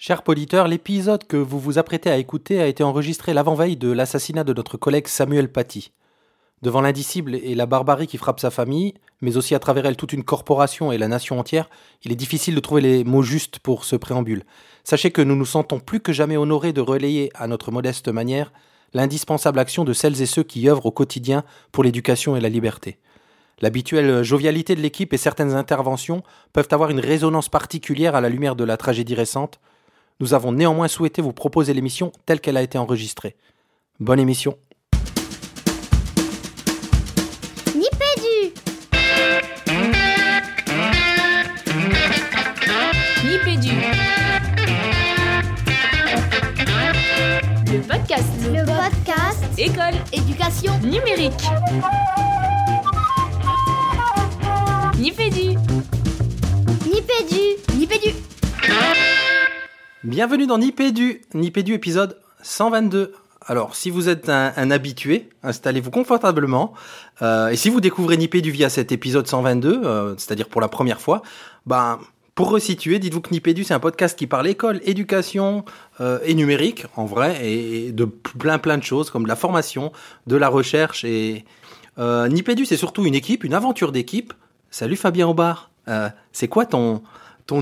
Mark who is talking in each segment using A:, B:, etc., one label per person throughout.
A: Chers auditeurs, l'épisode que vous vous apprêtez à écouter a été enregistré l'avant-veille de l'assassinat de notre collègue Samuel Paty. Devant l'indicible et la barbarie qui frappe sa famille, mais aussi à travers elle toute une corporation et la nation entière, il est difficile de trouver les mots justes pour ce préambule. Sachez que nous nous sentons plus que jamais honorés de relayer, à notre modeste manière, l'indispensable action de celles et ceux qui œuvrent au quotidien pour l'éducation et la liberté. L'habituelle jovialité de l'équipe et certaines interventions peuvent avoir une résonance particulière à la lumière de la tragédie récente, nous avons néanmoins souhaité vous proposer l'émission telle qu'elle a été enregistrée. Bonne émission.
B: Nipédu.
C: Nipédu. Le podcast.
B: Le podcast.
C: École.
B: Éducation.
C: Numérique. Nipédu.
B: Nipédu. Nipédu
A: Bienvenue dans Nipédu, Nipédu épisode 122. Alors, si vous êtes un, habitué, installez-vous confortablement. Euh, et si vous découvrez Nipédu via cet épisode 122, euh, c'est-à-dire pour la première fois, ben, pour resituer, dites-vous que Nipédu, c'est un podcast qui parle école, éducation euh, et numérique, en vrai, et, de plein plein de choses, comme la formation, de la recherche. Et Nipédu, c'est surtout une équipe, une aventure d'équipe. Salut Fabien Aubard. c'est quoi ton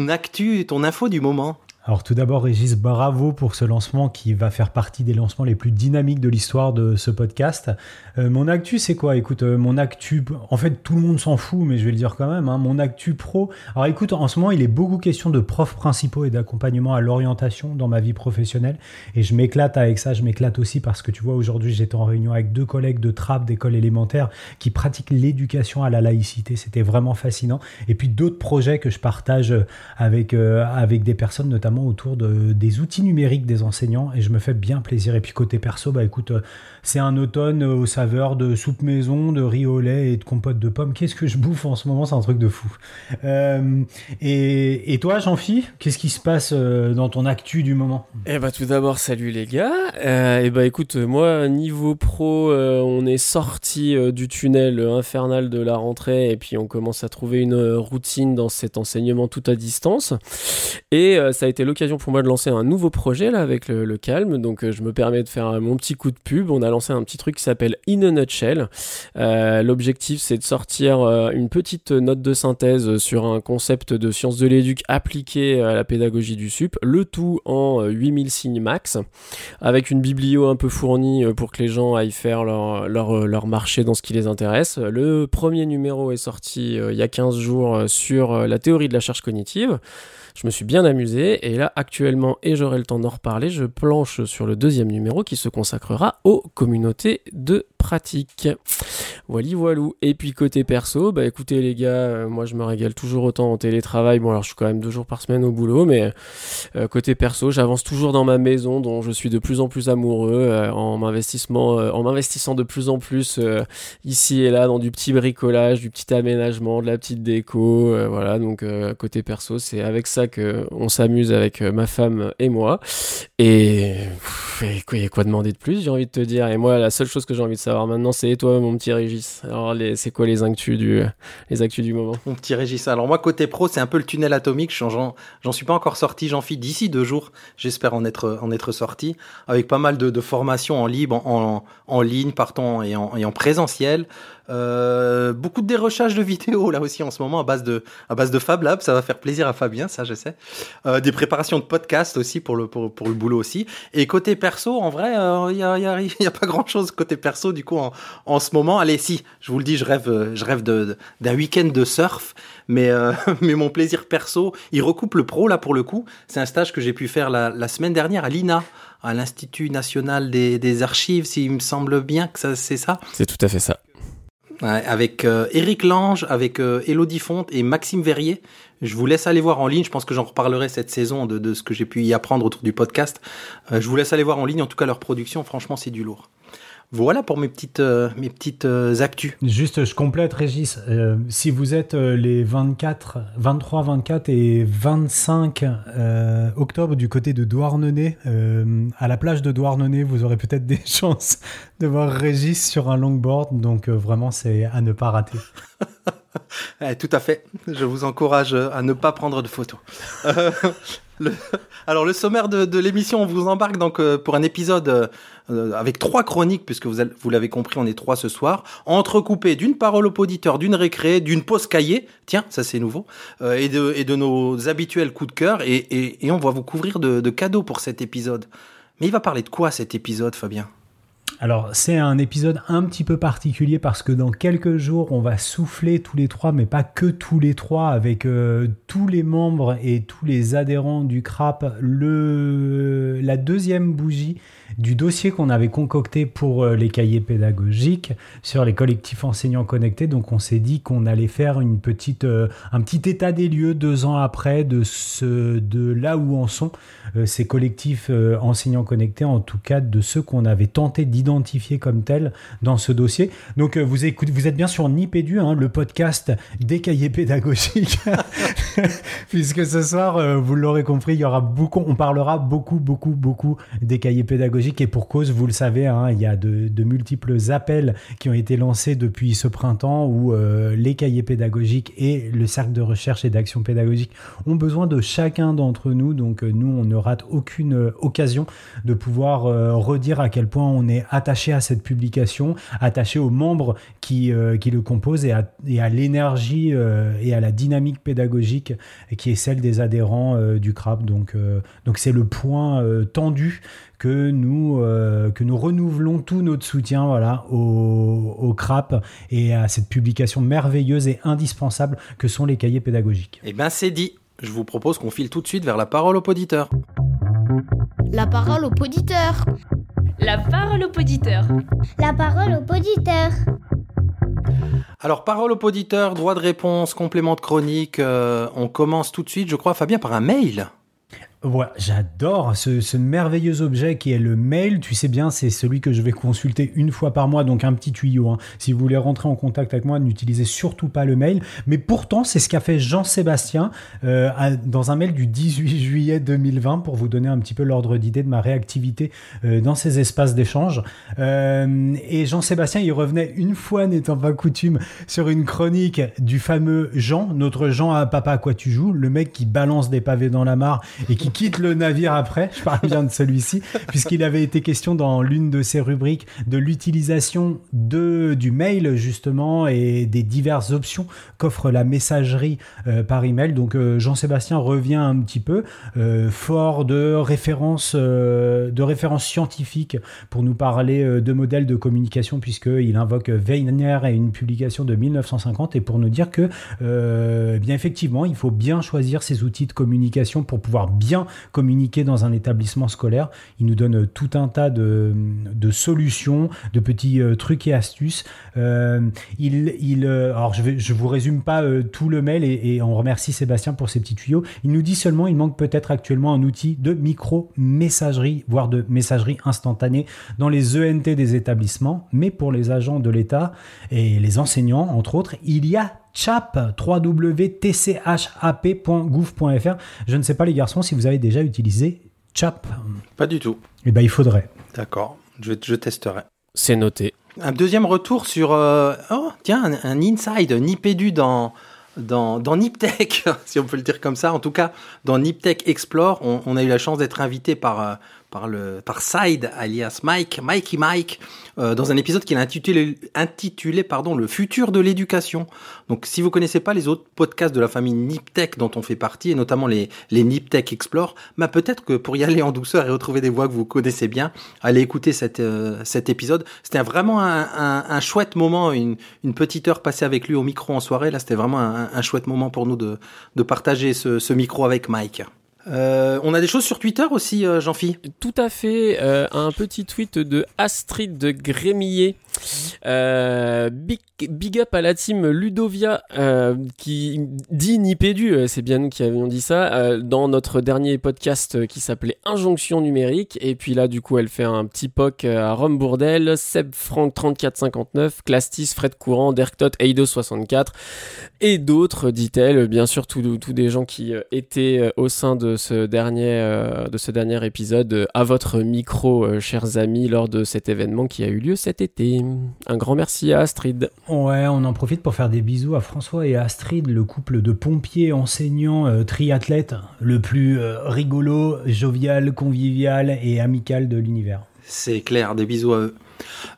A: actu, ton info du moment?
D: Alors tout d'abord, Régis, bravo pour ce lancement qui va faire partie des lancements les plus dynamiques de l'histoire de ce podcast. Euh, mon actu, c'est quoi? Écoute, euh, mon actu, en fait, tout le monde s'en fout, mais je vais le dire quand même. Hein, mon actu pro. Alors écoute, en ce moment, il est beaucoup question de profs principaux et d'accompagnement à l'orientation dans ma vie professionnelle. Et je m'éclate avec ça. Je m'éclate aussi parce que tu vois, aujourd'hui, j'étais en réunion avec deux collègues de TRAP d'école élémentaire qui pratiquent l'éducation à la laïcité. C'était vraiment fascinant. Et puis d'autres projets que je partage avec, euh, avec des personnes, notamment autour de, des outils numériques des enseignants et je me fais bien plaisir. Et puis côté perso, bah écoute, euh, c'est un automne aux saveurs de soupe maison, de riz au lait et de compote de pommes. Qu'est-ce que je bouffe en ce moment? C'est un truc de fou. Euh, et, et, toi, Jean-Phi, qu'est-ce qui se passe euh, dans ton actu du moment?
E: Eh bah tout d'abord, salut les gars. et bah écoute, moi, niveau pro, on est sorti du tunnel infernal de la rentrée et puis on commence à trouver une routine dans cet enseignement tout à distance. Et ça a été l'occasion pour moi de lancer un nouveau projet là avec le, calme. Donc euh, je me permets de faire mon petit coup de pub. On a lancé un petit truc qui s'appelle In a Nutshell. Euh, l'objectif c'est de sortir euh, une petite note de synthèse sur un concept de sciences de l'éduc appliqué à la pédagogie du sup. Le tout en 8000 signes max avec une biblio un peu fournie pour que les gens aillent faire leur, leur, leur marché dans ce qui les intéresse. Le premier numéro est sorti il y a 15 jours sur la théorie de la charge cognitive. Je me suis bien amusé et là actuellement, et j'aurai le temps d'en reparler, je planche sur le deuxième numéro qui se consacrera aux communautés de pratique. Voilà, voilou. Et puis côté perso, bah écoutez les gars, euh, moi je me régale toujours autant en télétravail. Bon alors je suis quand même deux jours par semaine au boulot, mais euh, côté perso, j'avance toujours dans ma maison dont je suis de plus en plus amoureux euh, en m'investissement, en m'investissant de plus en plus ici et là dans du petit bricolage, du petit aménagement, de la petite déco. voilà, donc côté perso, c'est avec ça que on s'amuse avec euh, ma femme et moi. Et, a quoi demander de plus, j'ai envie de te dire. Et moi, la seule chose que j'ai envie de savoir maintenant, c'est toi, mon petit Régis? Alors, c'est quoi les actus du, les actus du moment?
A: Mon petit Régis. Alors moi, côté pro, c'est un peu le tunnel atomique. J'en suis pas encore sorti. J'en fis d'ici deux jours. J'espère en être, en être sorti avec pas mal de, de formations en libre, en, en, ligne, partant et en, et en présentiel. Euh, beaucoup de dérochage de vidéos là aussi en ce moment à base de à base de Fab Lab, ça va faire plaisir à Fabien, ça je sais. Euh, des préparations de podcast aussi pour le pour, pour le boulot aussi. Et côté perso, en vrai, il euh, y, a, y, a, y a pas grand chose côté perso du coup en, en ce moment. Allez, si, je vous le dis, je rêve je rêve de d'un week-end de surf, mais euh, mais mon plaisir perso, il recoupe le pro là pour le coup. C'est un stage que j'ai pu faire la, la semaine dernière à l'INA à l'Institut national des, des archives, s'il me semble bien que ça c'est ça.
E: C'est tout à fait ça
A: avec euh, Eric Lange, avec euh, Elodie Fonte et Maxime Verrier. Je vous laisse aller voir en ligne. Je pense que j'en reparlerai cette saison de, de ce que j'ai pu y apprendre autour du podcast. Euh, je vous laisse aller voir en ligne. En tout cas, leur production, franchement, c'est du lourd. Voilà pour mes petites, euh, mes petites euh, actus.
D: Juste, je complète, Régis. Euh, si vous êtes les 24, 23, 24 et 25 octobre du côté de Douarnenez, à la plage de Douarnenez, vous aurez peut-être des chances de voir Régis sur un longboard. Donc vraiment, c'est à ne pas rater.
A: Eh, tout à fait. Je vous encourage à ne pas prendre de photos. Euh, le- Alors, le sommaire de, de l'émission, on vous embarque donc euh, pour un épisode euh, avec trois chroniques, puisque vous, vous l'avez compris, on est trois ce soir, entrecoupés d'une parole au poditeur, d'une récré, d'une pause cahier, tiens, ça c'est nouveau, euh, et, de, et de nos habituels coups de cœur, et, et, et on va vous couvrir de, de cadeaux pour cet épisode. Mais il va parler de quoi cet épisode, Fabien?
D: Alors, c'est un épisode un petit peu particulier parce que dans quelques jours, on va souffler tous les trois, mais pas que tous les trois, avec euh, tous les membres et tous les adhérents du CRAP, le, la deuxième bougie du dossier qu'on avait concocté pour euh, les cahiers pédagogiques sur les collectifs enseignants connectés. Donc, on s'est dit qu'on allait faire une petite, euh, un petit état des lieux deux ans après de, ce, de là où en sont euh, ces collectifs enseignants connectés, en tout cas de ceux qu'on avait tenté d'identifier comme tels dans ce dossier. Donc vous, écoutez, vous êtes bien sur Nipédu, hein, le podcast des cahiers pédagogiques, puisque ce soir, vous l'aurez compris, il y aura beaucoup, on parlera beaucoup, beaucoup, beaucoup des cahiers pédagogiques et pour cause, vous le savez, hein, il y a de, multiples appels qui ont été lancés depuis ce printemps où euh, les cahiers pédagogiques et le cercle de recherche et d'action pédagogique ont besoin de chacun d'entre nous. Donc euh, nous, on ne rate aucune euh, occasion de pouvoir redire à quel point on est attaché à cette publication, attaché aux membres qui, qui le composent et à, à l'énergie et à la dynamique pédagogique qui est celle des adhérents du CRAP. Donc donc c'est le point tendu que nous, euh, que nous renouvelons tout notre soutien voilà, au, au CRAP et à cette publication merveilleuse et indispensable que sont les cahiers pédagogiques.
A: Eh ben c'est dit. Je vous propose qu'on file tout de suite vers la parole au poditeur.
B: La parole au poditeur.
C: La parole au poditeur.
B: La parole au poditeur.
A: Alors, parole au poditeur, droit de réponse, complément de chronique. euh, on commence tout de suite, je crois, Fabien, par un mail.
D: J'adore ce, merveilleux objet qui est le mail. Tu sais bien, c'est celui que je vais consulter une fois par mois, donc un petit tuyau. hein. Si vous voulez rentrer en contact avec moi, n'utilisez surtout pas le mail. Mais pourtant, c'est ce qu'a fait Jean-Sébastien euh, dans un mail du 18 juillet 2020 pour vous donner un petit peu l'ordre d'idée de ma réactivité euh, dans ces espaces d'échange. Euh, et Jean-Sébastien, il revenait une fois, n'étant pas coutume, sur une chronique du fameux Jean, notre Jean à papa à quoi tu joues, le mec qui balance des pavés dans la mare et qui quitte le navire après. Je parle bien de celui-ci, puisqu'il avait été question dans l'une de ses rubriques de l'utilisation de du mail justement et des diverses options qu'offre la messagerie euh, par email. Donc euh, Jean-Sébastien revient un petit peu euh, fort de références de références scientifiques pour nous parler de modèles de communication puisqu'il invoque Weiner et une publication de 1950 et pour nous dire que eh bien effectivement il faut bien choisir ses outils de communication pour pouvoir bien communiquer dans un établissement scolaire. Il nous donne tout un tas de, solutions, de petits euh, trucs et astuces. Euh, il, euh, alors je vais, je vous résume pas tout le mail et, et on remercie Sébastien pour ces petits tuyaux. Il nous dit seulement il manque peut-être actuellement un outil de micro-messagerie, voire de messagerie instantanée dans les ENT des établissements, mais pour les agents de l'État et les enseignants, entre autres, il y a CHAP, www.tchap.gouv.fr. Je ne sais pas les garçons si vous avez déjà utilisé CHAP.
A: Pas du tout.
D: Eh ben il faudrait.
A: D'accord, je, je testerai.
E: C'est noté.
A: Un deuxième retour sur... euh, oh, tiens, un, un inside, Nipédu dans, dans, dans Niptech, si on peut le dire comme ça. En tout cas, dans Niptech Explore, on, on a eu la chance d'être invité par, euh, par, Side, alias Mike, Mikey Mike, euh, dans un épisode qu'il a intitulé, pardon, Le futur de l'éducation. Donc, si vous connaissez pas les autres podcasts de la famille Niptech dont on fait partie, et notamment les, les Niptech Explore, bah peut-être que pour y aller en douceur et retrouver des voix que vous connaissez bien, allez écouter euh, cet épisode. C'était vraiment un, un, chouette moment, une, une petite heure passée avec lui au micro en soirée. Là, c'était vraiment un, chouette moment pour nous de, de partager ce micro avec Mike. Euh, on a des choses sur Twitter aussi, euh, Jean-Phi.
E: Tout à fait. euh, un petit tweet de Astrid de Grémillet. Big, up à la team Ludovia qui dit Nipédu, c'est bien nous qui avions dit ça, dans notre dernier podcast qui s'appelait Injonction numérique. Et puis là, du coup, elle fait un petit poc à Rome Bourdel, Seb Franck 3459, Clastis, Fred Courant, Derktot, Eido64 et d'autres, dit-elle. Bien sûr, tous des gens qui étaient au sein de de ce dernier, euh, de ce dernier épisode euh, à votre micro, euh, chers amis, lors de cet événement qui a eu lieu cet été. Un grand merci à Astrid.
D: Ouais, on en profite pour faire des bisous à François et Astrid, le couple de pompiers, enseignants, euh, triathlètes, le plus euh, rigolo, jovial, convivial et amical de l'univers.
A: C'est clair, des bisous à eux.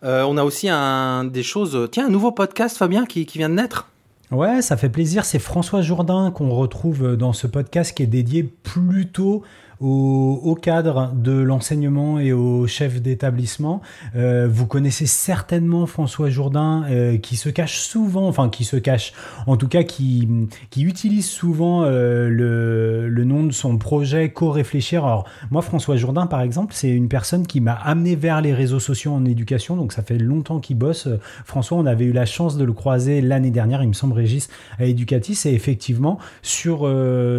A: Euh, on a aussi un, des choses. Tiens, un nouveau podcast, Fabien, qui, qui vient de naître.
D: Ouais, ça fait plaisir. C'est François Jourdain qu'on retrouve dans ce podcast qui est dédié plutôt au, au cadre de l'enseignement et aux chefs d'établissement. Euh, vous connaissez certainement François Jourdain euh, qui se cache souvent, enfin qui se cache, en tout cas qui, qui utilise souvent euh, le, le nom de son projet Co-réfléchir. Alors moi, François Jourdain, par exemple, c'est une personne qui m'a amené vers les réseaux sociaux en éducation, donc ça fait longtemps qu'il bosse. François, on avait eu la chance de le croiser l'année dernière, il me semble, Régis, à Educatis, et effectivement, sur,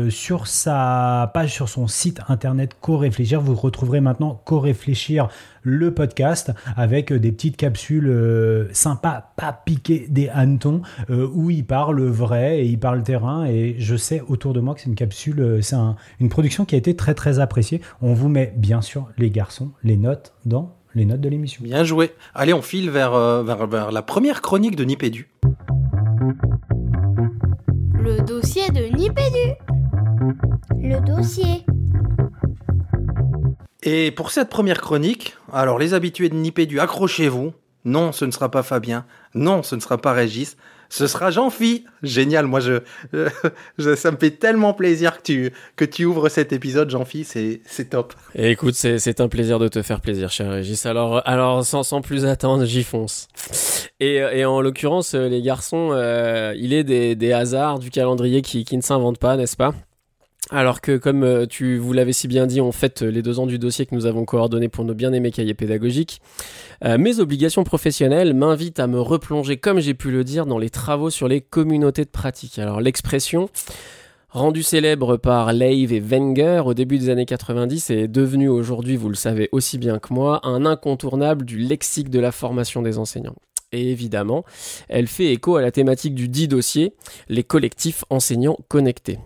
D: sur sa page, sur son site internet Co-réfléchir, vous retrouverez maintenant Co-réfléchir le podcast avec des petites capsules euh, sympas, pas piquées des hannetons, euh, où il parle vrai et il parle terrain. Et je sais autour de moi que c'est une capsule, euh, c'est un- une production qui a été très très appréciée. On vous met bien sûr, les garçons, les notes dans les notes de l'émission.
A: Bien joué. Allez, on file vers, euh, vers, vers la première chronique de Nipédu.
B: Le dossier de Nipédu. Le dossier.
A: Et pour cette première chronique, alors les habitués de Nipédu, accrochez-vous. Non, ce ne sera pas Fabien. Non, ce ne sera pas Régis. Ce sera Jean-Phi. Génial, moi je, je- ça me fait tellement plaisir que tu, que tu ouvres cet épisode, Jean-Phi, c'est, c'est top.
E: Écoute, c'est c'est un plaisir de te faire plaisir, cher Régis. Alors, alors sans, sans plus attendre, j'y fonce. Et, et en l'occurrence, euh, les garçons, euh, il est des, des hasards du calendrier qui, qui ne s'inventent pas, n'est-ce pas? Alors que, comme euh, tu vous l'avez si bien dit, on fête les deux ans du dossier que nous avons coordonné pour nos bien-aimés cahiers pédagogiques, euh, mes obligations professionnelles m'invitent à me replonger, comme j'ai pu le dire, dans les travaux sur les communautés de pratique. Alors l'expression, rendue célèbre par Leigh et Wenger au début des années 90, est devenue aujourd'hui, vous le savez aussi bien que moi, un incontournable du lexique de la formation des enseignants. Et évidemment, elle fait écho à la thématique du dit dossier, les collectifs enseignants connectés.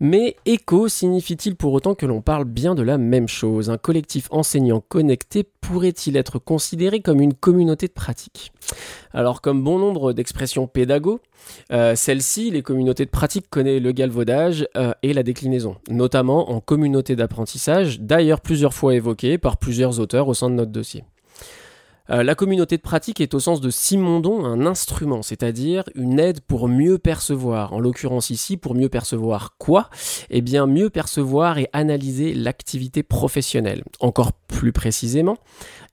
E: Mais écho signifie-t-il pour autant que l'on parle bien de la même chose? Un collectif enseignant connecté pourrait-il être considéré comme une communauté de pratique? Alors comme bon nombre d'expressions pédago, euh, celle-ci, les communautés de pratique, connaît le galvaudage euh, et la déclinaison, notamment en communauté d'apprentissage, d'ailleurs plusieurs fois évoquée par plusieurs auteurs au sein de notre dossier. Euh, la communauté de pratique est au sens de Simondon un instrument, c'est-à-dire une aide pour mieux percevoir. En l'occurrence ici, pour mieux percevoir quoi? Eh bien, mieux percevoir et analyser l'activité professionnelle. Encore plus précisément,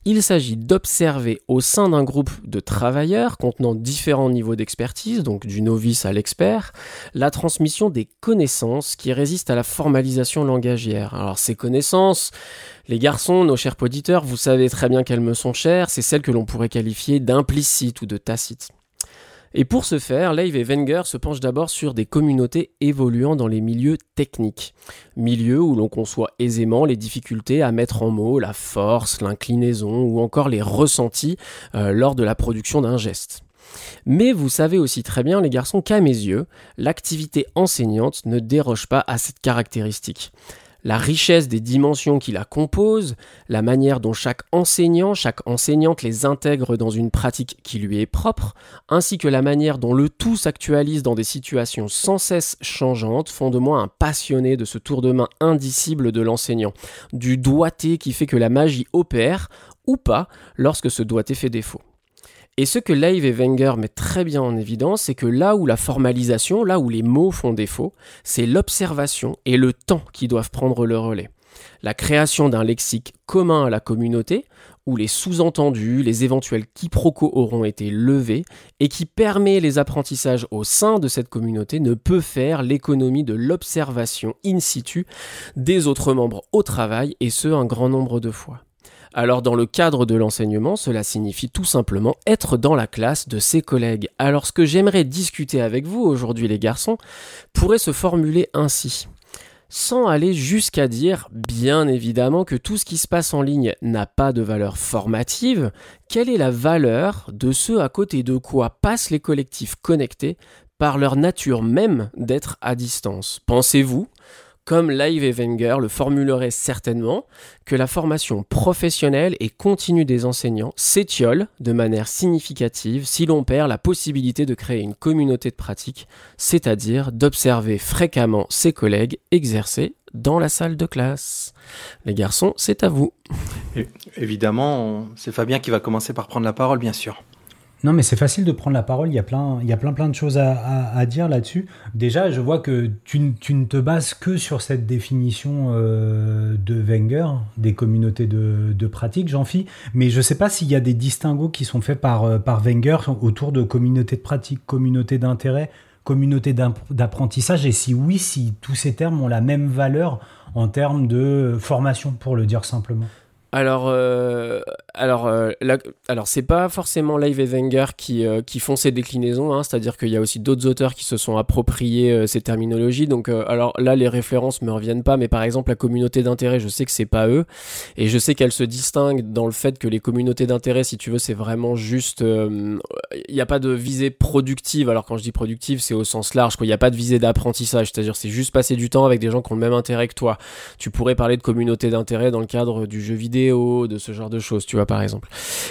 E: il s'agit d'observer au sein d'un groupe de travailleurs contenant différents niveaux d'expertise, donc du novice à l'expert, la transmission des connaissances qui résistent à la formalisation langagière. Alors ces connaissances, les garçons, nos chers auditeurs, vous savez très bien qu'elles me sont chères, c'est celles que l'on pourrait qualifier d'implicites ou de tacites. Et pour ce faire, Leigh et Wenger se penchent d'abord sur des communautés évoluant dans les milieux techniques. Milieux où l'on conçoit aisément les difficultés à mettre en mots la force, l'inclinaison ou encore les ressentis euh, lors de la production d'un geste. Mais vous savez aussi très bien, les garçons, qu'à mes yeux, l'activité enseignante ne déroge pas à cette caractéristique. La richesse des dimensions qui la composent, la manière dont chaque enseignant, chaque enseignante les intègre dans une pratique qui lui est propre, ainsi que la manière dont le tout s'actualise dans des situations sans cesse changeantes font de moi un passionné de ce tour de main indicible de l'enseignant, du doigté qui fait que la magie opère, ou pas, lorsque ce doigté fait défaut. Et ce que Leigh et Wenger mettent très bien en évidence, c'est que là où la formalisation, là où les mots font défaut, c'est l'observation et le temps qui doivent prendre le relais. La création d'un lexique commun à la communauté, où les sous-entendus, les éventuels quiproquos auront été levés, et qui permet les apprentissages au sein de cette communauté, ne peut faire l'économie de l'observation in situ des autres membres au travail, et ce un grand nombre de fois. Alors dans le cadre de l'enseignement, cela signifie tout simplement être dans la classe de ses collègues. Alors ce que j'aimerais discuter avec vous aujourd'hui les garçons pourrait se formuler ainsi. Sans aller jusqu'à dire, bien évidemment, que tout ce qui se passe en ligne n'a pas de valeur formative, quelle est la valeur de ce à côté de quoi passent les collectifs connectés par leur nature même d'être à distance? Pensez-vous comme Live et le formuleraient certainement, que la formation professionnelle et continue des enseignants s'étiole de manière significative si l'on perd la possibilité de créer une communauté de pratique, c'est-à-dire d'observer fréquemment ses collègues exercer dans la salle de classe. Les garçons, c'est à vous.
A: évidemment, c'est Fabien qui va commencer par prendre la parole, bien sûr.
D: Non, mais c'est facile de prendre la parole. Il y a plein, il y a plein, de choses à, dire là-dessus. Déjà, je vois que tu, ne te bases que sur cette définition euh, de Wenger des communautés de, de pratique, jean philippe Mais je ne sais pas s'il y a des distinguos qui sont faits par, euh, par Wenger autour de communautés de pratique, communautés d'intérêt, communautés d'apprentissage. Et si oui, si tous ces termes ont la même valeur en termes de formation, pour le dire simplement.
E: Alors, euh, alors, euh, alors c'est pas forcément Live et Wenger qui, euh, qui font ces déclinaisons, hein, c'est-à-dire qu'il y a aussi d'autres auteurs qui se sont appropriés euh, ces terminologies. Donc, alors là, les références me reviennent pas, mais par exemple, la communauté d'intérêt, je sais que c'est pas eux, et je sais qu'elle se distingue dans le fait que les communautés d'intérêt, si tu veux, c'est vraiment juste, il n'y a pas de visée productive. Alors quand je dis productive, c'est au sens large, quoi. Il n'y a pas de visée d'apprentissage, c'est-à-dire c'est juste passer du temps avec des gens qui ont le même intérêt que toi. Tu pourrais parler de communauté d'intérêt dans le cadre du jeu vidéo de ce genre de choses, tu vois, par exemple.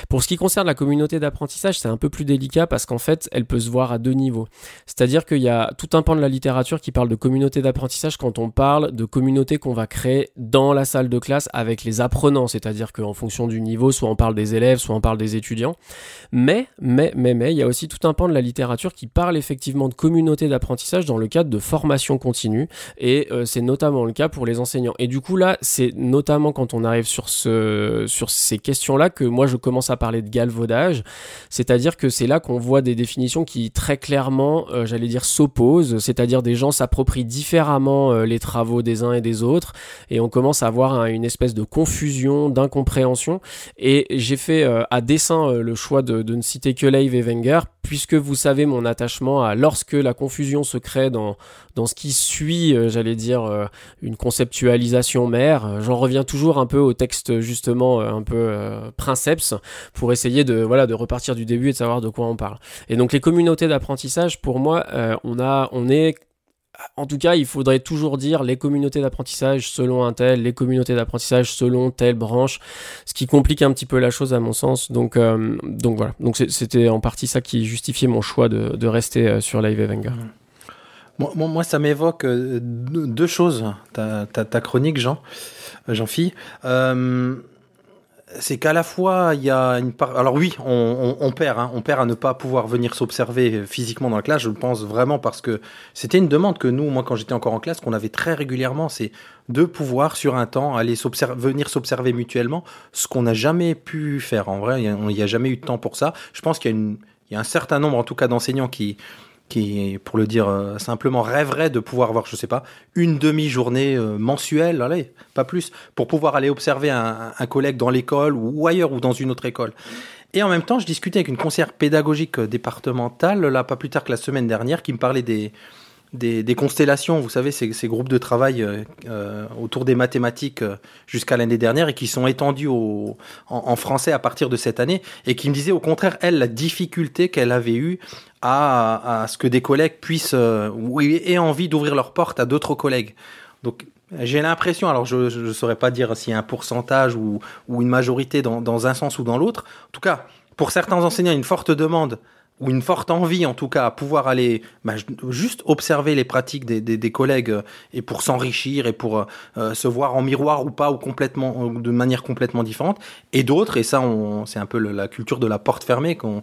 E: Pour ce qui concerne la communauté d'apprentissage, c'est un peu plus délicat parce qu'en fait, elle peut se voir à deux niveaux. C'est-à-dire qu'il y a tout un pan de la littérature qui parle de communauté d'apprentissage quand on parle de communauté qu'on va créer dans la salle de classe avec les apprenants, c'est-à-dire qu'en fonction du niveau, soit on parle des élèves, soit on parle des étudiants. Mais, mais, mais, mais, il y a aussi tout un pan de la littérature qui parle effectivement de communauté d'apprentissage dans le cadre de formation continue, et euh, c'est notamment le cas pour les enseignants. Et du coup là, c'est notamment quand on arrive sur ce sur ces questions-là que moi je commence à parler de galvaudage, c'est-à-dire que c'est là qu'on voit des définitions qui très clairement, euh, j'allais dire, s'opposent, c'est-à-dire des gens s'approprient différemment euh, les travaux des uns et des autres, et on commence à avoir une espèce de confusion, d'incompréhension, et j'ai fait à dessein le choix de, ne citer que Leiv et Wenger, puisque vous savez mon attachement à lorsque la confusion se crée dans, dans ce qui suit, j'allais dire, une conceptualisation mère, j'en reviens toujours un peu au texte juste justement euh, un peu euh, princeps pour essayer de voilà de repartir du début et de savoir de quoi on parle. Et donc les communautés d'apprentissage, pour moi, euh, on a on est en tout cas, il faudrait toujours dire les communautés d'apprentissage selon un tel, les communautés d'apprentissage selon telle branche, ce qui complique un petit peu la chose à mon sens. Donc, donc voilà. Donc c'était en partie ça qui justifiait mon choix de, rester sur Live Evanger.
A: Moi, moi, ça m'évoque deux choses, ta, ta, chronique, Jean, Jean-Phi c'est qu'à la fois il y a une part. Alors oui, on, perd, hein. on perd à ne pas pouvoir venir s'observer physiquement dans la classe. Je pense vraiment parce que c'était une demande que nous, moi, quand j'étais encore en classe, qu'on avait très régulièrement, c'est de pouvoir sur un temps aller venir s'observer mutuellement, ce qu'on n'a jamais pu faire. En vrai, il n'y a, jamais eu de temps pour ça. Je pense qu'il y a un certain nombre, en tout cas, d'enseignants qui qui, pour le dire euh, simplement, rêverait de pouvoir avoir, je sais pas, une demi-journée euh, mensuelle, allez, pas plus, pour pouvoir aller observer un, collègue dans l'école ou, ailleurs ou dans une autre école. Et en même temps, je discutais avec une conseillère pédagogique euh, départementale, là, pas plus tard que la semaine dernière, qui me parlait des, des, constellations, vous savez, ces, ces groupes de travail autour des mathématiques jusqu'à l'année dernière et qui sont étendus au, en, français à partir de cette année et qui me disait au contraire, elle, la difficulté qu'elle avait eue à, ce que des collègues puissent euh, ou aient envie d'ouvrir leurs portes à d'autres collègues. Donc j'ai l'impression, alors je ne saurais pas dire s'il y a un pourcentage ou, ou une majorité dans, dans, un sens ou dans l'autre. En tout cas, pour certains enseignants, une forte demande ou une forte envie en tout cas à pouvoir aller bah, juste observer les pratiques des, des, des collègues euh, et pour s'enrichir et pour euh, se voir en miroir ou pas ou complètement de manière complètement différente et d'autres et ça c'est un peu la culture de la porte fermée qu'on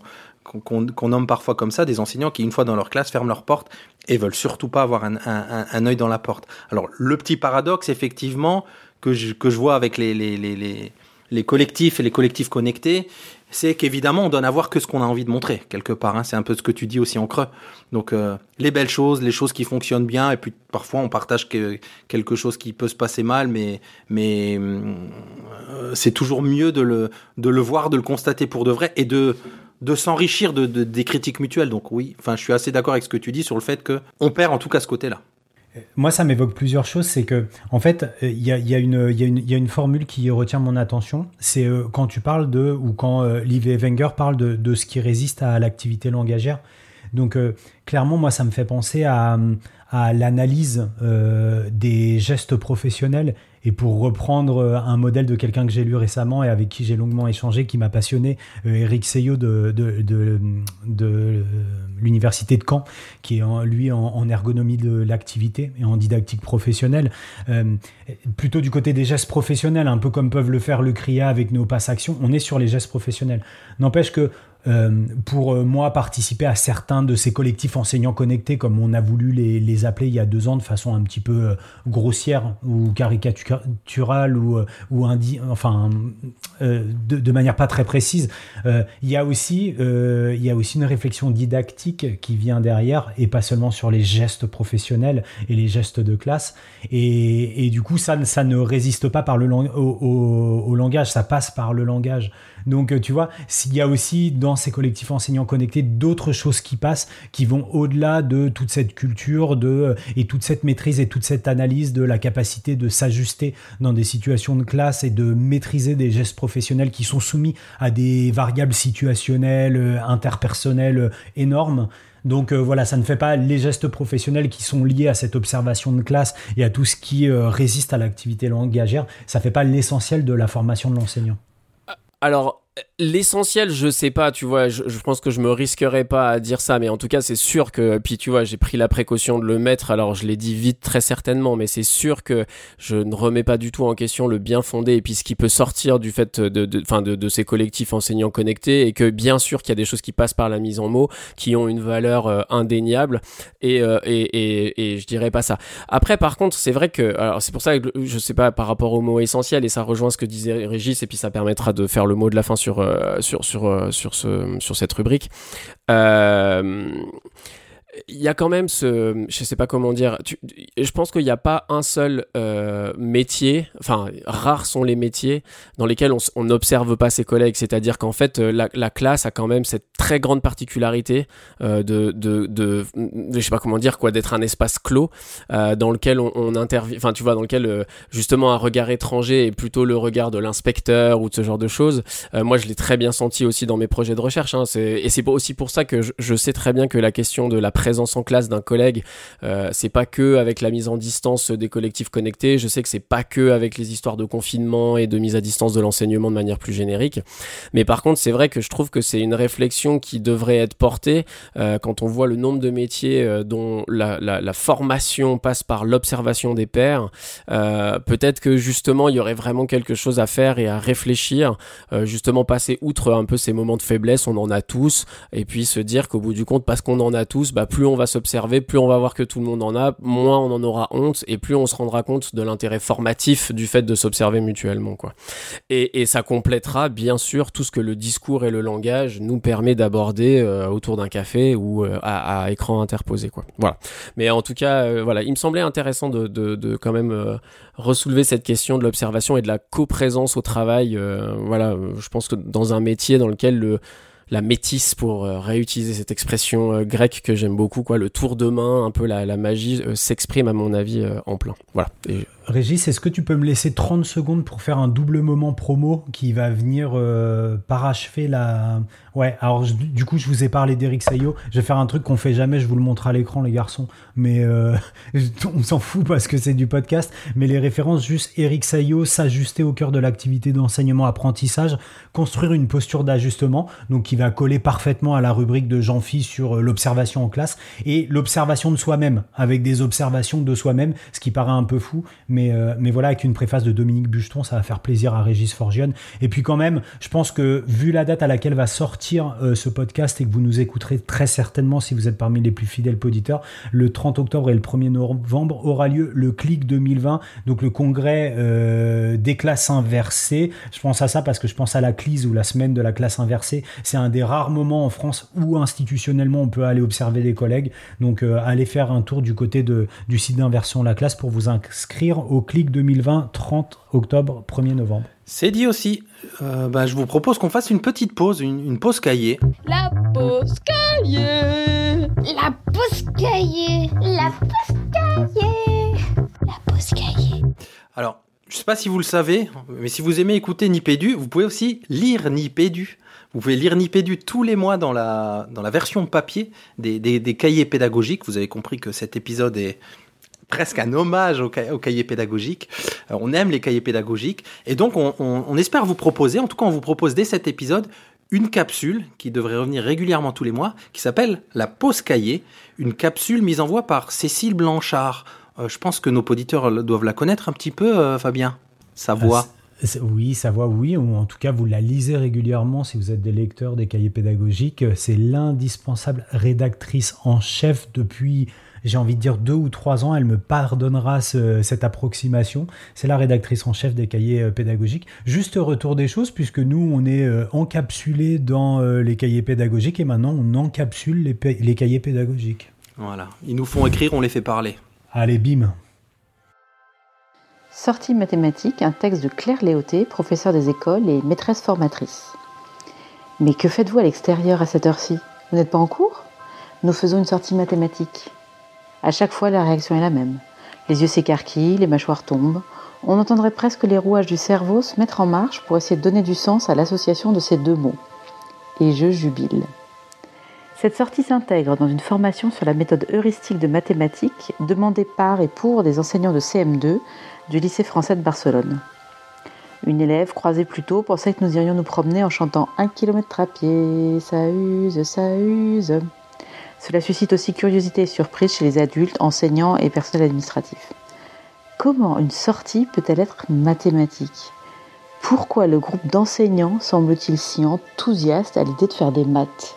A: qu'on nomme parfois comme ça, des enseignants qui, une fois dans leur classe, ferment leur porte et veulent surtout pas avoir un, un, un œil dans la porte. Alors, le petit paradoxe, effectivement, que je, que je vois avec les, les, les, les, collectifs et les collectifs connectés, c'est qu'évidemment, on donne à voir que ce qu'on a envie de montrer, quelque part. Hein. C'est un peu ce que tu dis aussi en creux. Donc, euh, les belles choses, les choses qui fonctionnent bien, et puis parfois, on partage que, quelque chose qui peut se passer mal, mais, mais euh, c'est toujours mieux de le, de le voir, de le constater pour de vrai, et de de s'enrichir de, des critiques mutuelles. Donc oui, enfin, je suis assez d'accord avec ce que tu dis sur le fait que on perd en tout cas ce côté-là.
D: Moi, ça m'évoque plusieurs choses. C'est que, en fait, il y a, une formule qui retient mon attention. C'est euh, quand tu parles de, ou quand euh, Liv Wenger parle de, ce qui résiste à l'activité langagière. Donc, euh, clairement, moi, ça me fait penser à, l'analyse euh, des gestes professionnels. Et pour reprendre euh, un modèle de quelqu'un que j'ai lu récemment et avec qui j'ai longuement échangé, qui m'a passionné, euh, Eric Seyo de, de, de, de l'université de Caen, qui est en, lui en, ergonomie de l'activité et en didactique professionnelle, plutôt du côté des gestes professionnels, un peu comme peuvent le faire le CRIA avec nos passes actions, on est sur les gestes professionnels. N'empêche que euh, pour euh, moi participer à certains de ces collectifs enseignants connectés, comme on a voulu les, appeler il y a deux ans de façon un petit peu euh, grossière ou caricaturale ou, enfin de, manière pas très précise. il, y a aussi, une réflexion didactique qui vient derrière et pas seulement sur les gestes professionnels et les gestes de classe. Et, du coup, ça, ne résiste pas par le, au langage, ça passe par le langage. Donc, euh, tu vois, s'il y a aussi dans ces collectifs enseignants connectés d'autres choses qui passent, qui vont au-delà de toute cette culture de, euh, et toute cette maîtrise et toute cette analyse de la capacité de s'ajuster dans des situations de classe et de maîtriser des gestes professionnels qui sont soumis à des variables situationnelles, euh, interpersonnelles énormes. Donc voilà, ça ne fait pas les gestes professionnels qui sont liés à cette observation de classe et à tout ce qui résiste à l'activité langagère. Ça ne fait pas l'essentiel de la formation de l'enseignant.
E: Alors, L'essentiel, je sais pas, tu vois, je, pense que je me risquerais pas à dire ça, mais en tout cas, c'est sûr que, puis tu vois, j'ai pris la précaution de le mettre, alors je l'ai dit vite très certainement, mais c'est sûr que je ne remets pas du tout en question le bien fondé et puis ce qui peut sortir du fait de, de, de, de, ces collectifs enseignants connectés et que bien sûr qu'il y a des choses qui passent par la mise en mots qui ont une valeur euh, indéniable et, euh, et, et, et, je dirais pas ça. Après, par contre, c'est vrai que, alors c'est pour ça que je sais pas par rapport au mot essentiel et ça rejoint ce que disait Régis et puis ça permettra de faire le mot de la fin sur euh, sur, sur, euh, sur, ce, sur cette rubrique. Euh, il y a quand même ce, je sais pas comment dire, je pense qu'il n'y a pas un seul euh, métier, enfin rares sont les métiers dans lesquels on n'observe pas ses collègues, c'est-à-dire qu'en fait euh, la, la, classe a quand même cette très grande particularité euh, de, de, je sais pas comment dire quoi, d'être un espace clos dans lequel on, on intervient, enfin tu vois, dans lequel justement un regard étranger est plutôt le regard de l'inspecteur ou de ce genre de choses. Moi je l'ai très bien senti aussi dans mes projets de recherche, hein, et c'est aussi pour ça que je, je sais très bien que la question de la présence en classe d'un collègue, euh, c'est pas que avec la mise en distance des collectifs connectés. Je sais que c'est pas que avec les histoires de confinement et de mise à distance de l'enseignement de manière plus générique. Mais par contre, c'est vrai que je trouve que c'est une réflexion qui devrait être portée euh, quand on voit le nombre de métiers euh, dont la, formation passe par l'observation des pairs. Euh, peut-être que justement, il y aurait vraiment quelque chose à faire et à réfléchir. Justement, passer outre un peu ces moments de faiblesse, on en a tous, et puis se dire qu'au bout du compte, parce qu'on en a tous, bah plus on va s'observer, plus on va voir que tout le monde en a, moins on en aura honte et plus on se rendra compte de l'intérêt formatif du fait de s'observer mutuellement. Quoi. Et, ça complétera bien sûr tout ce que le discours et le langage nous permet d'aborder euh, autour d'un café ou euh, à, écran interposé. Quoi. Voilà. Mais en tout cas, euh, voilà, il me semblait intéressant de, de, quand même ressoulever cette question de l'observation et de la coprésence au travail. voilà, je pense que dans un métier dans lequel le la métisse pour euh, réutiliser cette expression euh, grecque que j'aime beaucoup, quoi, le tour de main, un peu la, magie euh, s'exprime à mon avis en plein. Voilà.
D: Régis, est-ce que tu peux me laisser 30 secondes pour faire un double moment promo qui va venir euh, parachever la... Ouais, alors du coup, je vous ai parlé d'Eric Sayo. Je vais faire un truc qu'on fait jamais, je vous le montre à l'écran, les garçons. Mais euh, on s'en fout parce que c'est du podcast. Mais les références, juste Eric Sayo, s'ajuster au cœur de l'activité d'enseignement-apprentissage, construire une posture d'ajustement, donc qui va coller parfaitement à la rubrique de Jean-Phi sur euh, l'observation en classe et l'observation de soi-même, avec des observations de soi-même, ce qui paraît un peu fou. Euh, mais voilà, avec une préface de Dominique Bucheton, ça va faire plaisir à Régis Forgione. Et puis quand même, je pense que vu la date à laquelle va sortir euh, ce podcast et que vous nous écouterez très certainement si vous êtes parmi les plus fidèles auditeurs, le 30 octobre et le 1er novembre aura lieu le CLIC 2020, donc le congrès euh, des classes inversées. Je pense à ça parce que je pense à la CLIS ou la semaine de la classe inversée. C'est un des rares moments en France où institutionnellement on peut aller observer des collègues. Donc allez faire un tour du côté du site d'inversion La Classe pour vous inscrire au clic 2020 30 octobre 1er novembre.
A: C'est dit aussi. Euh, bah, je vous propose qu'on fasse une petite pause, une, une pause cahier.
C: La pause cahier
B: La pause cahier La pause cahier La pause cahier
A: Alors, je sais pas si vous le savez, mais si vous aimez écouter Nipédu, vous pouvez aussi lire Nipédu. Vous pouvez lire Nipédu tous les mois dans la, dans la version papier des, des, des cahiers pédagogiques. Vous avez compris que cet épisode est presque un hommage aux, ca- aux cahiers pédagogiques. Euh, on aime les cahiers pédagogiques. Et donc, on, on- on espère vous proposer, en tout cas, on vous propose dès cet épisode, une capsule qui devrait revenir régulièrement tous les mois, qui s'appelle la pause cahier. Une capsule mise en voie par Cécile Blanchard. Euh, je pense que nos auditeurs doivent la connaître un petit peu, euh, Fabien. Sa voix.
D: Oui, sa voix, oui, ou en tout cas vous la lisez régulièrement si vous êtes des lecteurs des cahiers pédagogiques. C'est l'indispensable rédactrice en chef depuis, j'ai envie de dire, deux ou trois ans. Elle me pardonnera ce- cette approximation. C'est la rédactrice en chef des cahiers euh, pédagogiques. Juste retour des choses, puisque nous, on est euh, encapsulés dans euh, les cahiers pédagogiques et maintenant on encapsule les, cahiers pédagogiques.
A: Voilà. Ils nous font écrire, on les fait parler.
D: Allez, bim
F: Sortie mathématique, un texte de Claire Léoté, professeure des écoles et maîtresse formatrice. Mais que faites-vous à l'extérieur à cette heure-ci? Vous n'êtes pas en cours? Nous faisons une sortie mathématique. À chaque fois, la réaction est la même. Les yeux s'écarquillent, les mâchoires tombent. On entendrait presque les rouages du cerveau se mettre en marche pour essayer de donner du sens à l'association de ces deux mots. Et je jubile. Cette sortie s'intègre dans une formation sur la méthode heuristique de mathématiques demandée par et pour des enseignants de CM2 du lycée français de Barcelone. Une élève croisée plus tôt pensait que nous irions nous promener en chantant un kilomètre à pied, ça use, ça use. Cela suscite aussi curiosité et surprise chez les adultes, enseignants et personnel administratif. Comment une sortie peut-elle être mathématique? Pourquoi le groupe d'enseignants semble-t-il si enthousiaste à l'idée de faire des maths?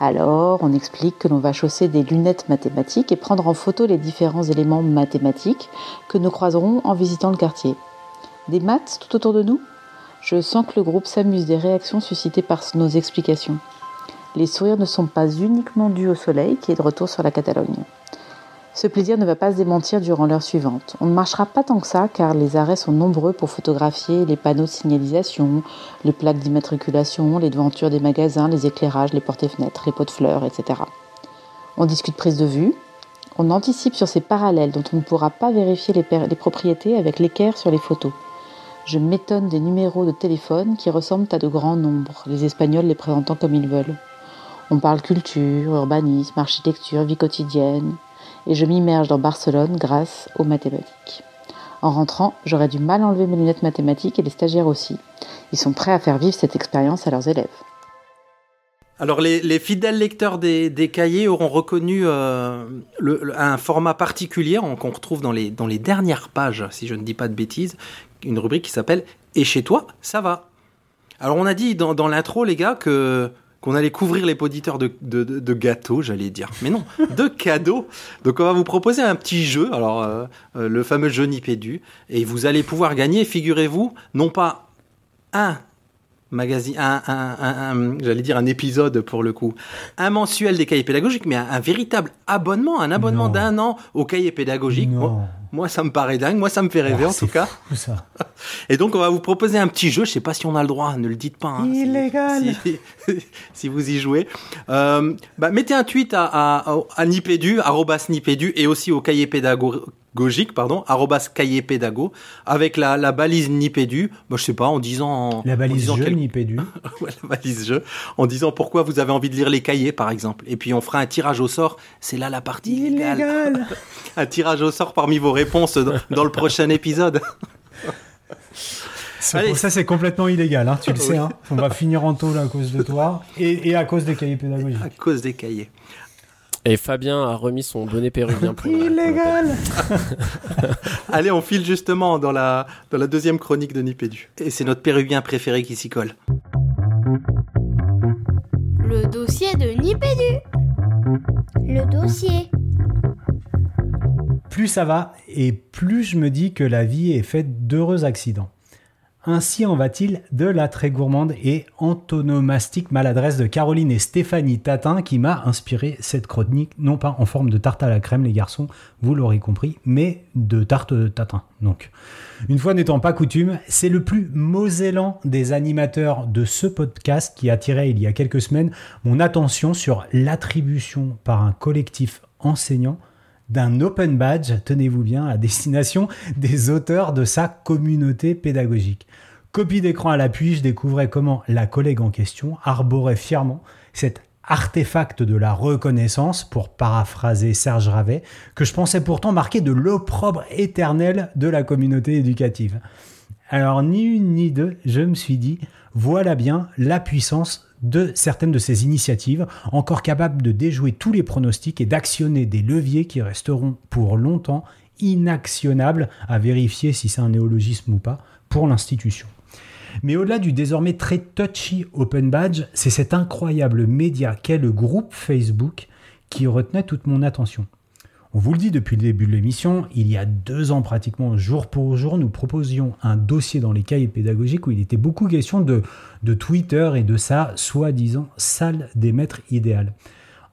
F: Alors, on explique que l'on va chausser des lunettes mathématiques et prendre en photo les différents éléments mathématiques que nous croiserons en visitant le quartier. Des maths tout autour de nous? Je sens que le groupe s'amuse des réactions suscitées par nos explications. Les sourires ne sont pas uniquement dus au soleil qui est de retour sur la Catalogne. Ce plaisir ne va pas se démentir durant l'heure suivante. On ne marchera pas tant que ça car les arrêts sont nombreux pour photographier les panneaux de signalisation, les plaques d'immatriculation, les devantures des magasins, les éclairages, les portes et fenêtres, les pots de fleurs, etc. On discute prise de vue, on anticipe sur ces parallèles dont on ne pourra pas vérifier les, les propriétés avec l'équerre sur les photos. Je m'étonne des numéros de téléphone qui ressemblent à de grands nombres, les Espagnols les présentant comme ils veulent. On parle culture, urbanisme, architecture, vie quotidienne, et je m'immerge dans Barcelone grâce aux mathématiques. En rentrant, j'aurais du mal à enlever mes lunettes mathématiques et les stagiaires aussi. Ils sont prêts à faire vivre cette expérience à leurs élèves.
A: Alors les, les fidèles lecteurs des, des cahiers auront reconnu euh, un format particulier qu'on retrouve dans les, dernières pages, si je ne dis pas de bêtises, une rubrique qui s'appelle Et chez toi, ça va? Alors on a dit dans l'intro, les gars, que qu'on allait couvrir les auditeurs de, de, de- de gâteaux, j'allais dire. Mais non, de cadeaux. Donc on va vous proposer un petit jeu, alors euh, euh, le fameux jeu Nipédu, et vous allez pouvoir gagner, figurez-vous, non pas un magazine, un, un- un- un- j'allais dire un épisode pour le coup, un mensuel des cahiers pédagogiques, mais un, véritable abonnement, un abonnement d'un an aux cahiers pédagogiques.
D: Non.
A: Moi, ça me paraît dingue, moi, ça me fait rêver
D: Ah,
A: en
D: c'est
A: tout cas.
D: fou, ça.
A: Et donc, on va vous proposer un petit jeu. Je sais pas si on a le droit, ne le dites pas. hein, si-
D: Illégal.
A: Si, si vous y jouez. Euh, bah, mettez un tweet à, à, à Nipédu, arrobas Nipédu, et aussi au cahier pédagogique, pardon, arrobas cahier pédago, avec la, la balise Nipédu. Bah, je sais pas, en disant.
D: La
A: en
D: balise
A: disant
D: jeu,
A: quel-. Ouais, la balise jeu, en disant pourquoi vous avez envie de lire les cahiers, par exemple. Et puis on fera un tirage au sort. C'est là la partie illégale.
D: Illégal.
A: Un tirage au sort parmi vos réponses dans, dans le prochain épisode. Allez.
D: Ça, c'est complètement illégal, hein, tu le sais. Hein. On va finir en tôle à cause de toi et, et à cause des cahiers pédagogiques.
A: À cause des cahiers.
E: Et Fabien a remis son bonnet péruvien pour.
D: Illégal
A: Allez, on file justement dans la, dans la deuxième chronique de Nipédu. Et c'est notre péruvien préféré qui s'y colle.
B: Le dossier de Nipédu. Le dossier.
D: Plus ça va et plus je me dis que la vie est faite d'heureux accidents. Ainsi en va-t-il de la très gourmande et antonomastique maladresse de Caroline et Stéphanie Tatin qui m'a inspiré cette chronique, non pas en forme de tarte à la crème les garçons, vous l'aurez compris, mais de tarte tatin. Donc, une fois n'étant pas coutume, c'est le plus mosellant des animateurs de ce podcast qui a attiré il y a quelques semaines mon attention sur l'attribution par un collectif enseignant d'un open badge, tenez-vous bien, à destination des auteurs de sa communauté pédagogique. Copie d'écran à l'appui, je découvrais comment la collègue en question arborait fièrement cet artefact de la reconnaissance, pour paraphraser Serge Ravet, que je pensais pourtant marquer de l'opprobre éternel de la communauté éducative. Alors ni une ni deux, je me suis dit, voilà bien la puissance de certaines de ces initiatives, encore capables de déjouer tous les pronostics et d'actionner des leviers qui resteront pour longtemps inactionnables, à vérifier si c'est un néologisme ou pas, pour l'institution. Mais au-delà du désormais très touchy Open Badge, c'est cet incroyable média qu'est le groupe Facebook qui retenait toute mon attention. On vous le dit depuis le début de l'émission, il y a deux ans pratiquement, jour pour jour, nous proposions un dossier dans les cahiers pédagogiques où il était beaucoup question de, Twitter et de sa soi-disant salle des maîtres idéale.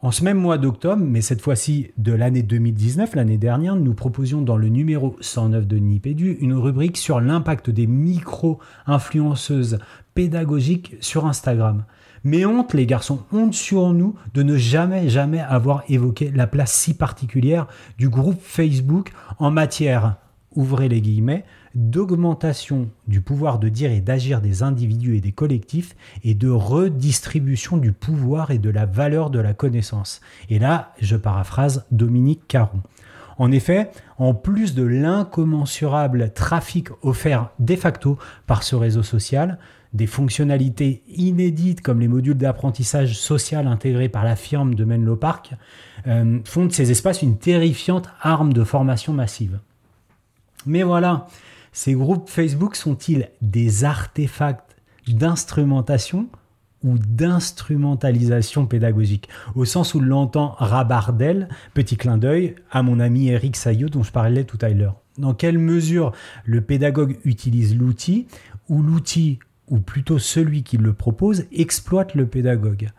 D: En ce même mois d'octobre, mais cette fois-ci de l'année 2019, l'année dernière, nous proposions dans le numéro 109 de Nipédu une rubrique sur l'impact des micro-influenceuses pédagogiques sur Instagram. Mais honte, les garçons, honte sur nous de ne jamais, jamais avoir évoqué la place si particulière du groupe Facebook en matière, ouvrez les guillemets, d'augmentation du pouvoir de dire et d'agir des individus et des collectifs et de redistribution du pouvoir et de la valeur de la connaissance. Et là, je paraphrase Dominique Caron. En effet, en plus de l'incommensurable trafic offert de facto par ce réseau social, des fonctionnalités inédites comme les modules d'apprentissage social intégrés par la firme de Menlo Park euh, font de ces espaces une terrifiante arme de formation massive. Mais voilà, ces groupes Facebook sont-ils des artefacts d'instrumentation ou d'instrumentalisation pédagogique, au sens où l'entend Rabardel, petit clin d'œil, à mon ami Eric Saillot dont je parlais tout à l'heure. Dans quelle mesure le pédagogue utilise l'outil, ou l'outil ou plutôt celui qui le propose, exploite le pédagogue.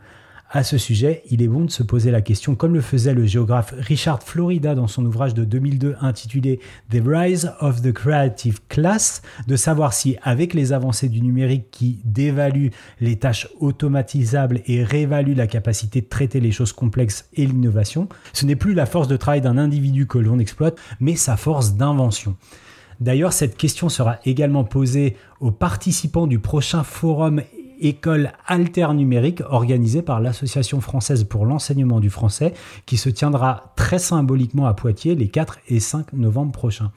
D: À ce sujet, il est bon de se poser la question, comme le faisait le géographe Richard Florida dans son ouvrage de 2002 intitulé The Rise of the Creative Class, de savoir si, avec les avancées du numérique qui dévaluent les tâches automatisables et réévaluent la capacité de traiter les choses complexes et l'innovation, ce n'est plus la force de travail d'un individu que l'on exploite, mais sa force d'invention. D'ailleurs, cette question sera également posée aux participants du prochain forum école alternumérique organisé par l'Association française pour l'enseignement du français qui se tiendra très symboliquement à Poitiers les 4 et 5 novembre prochains.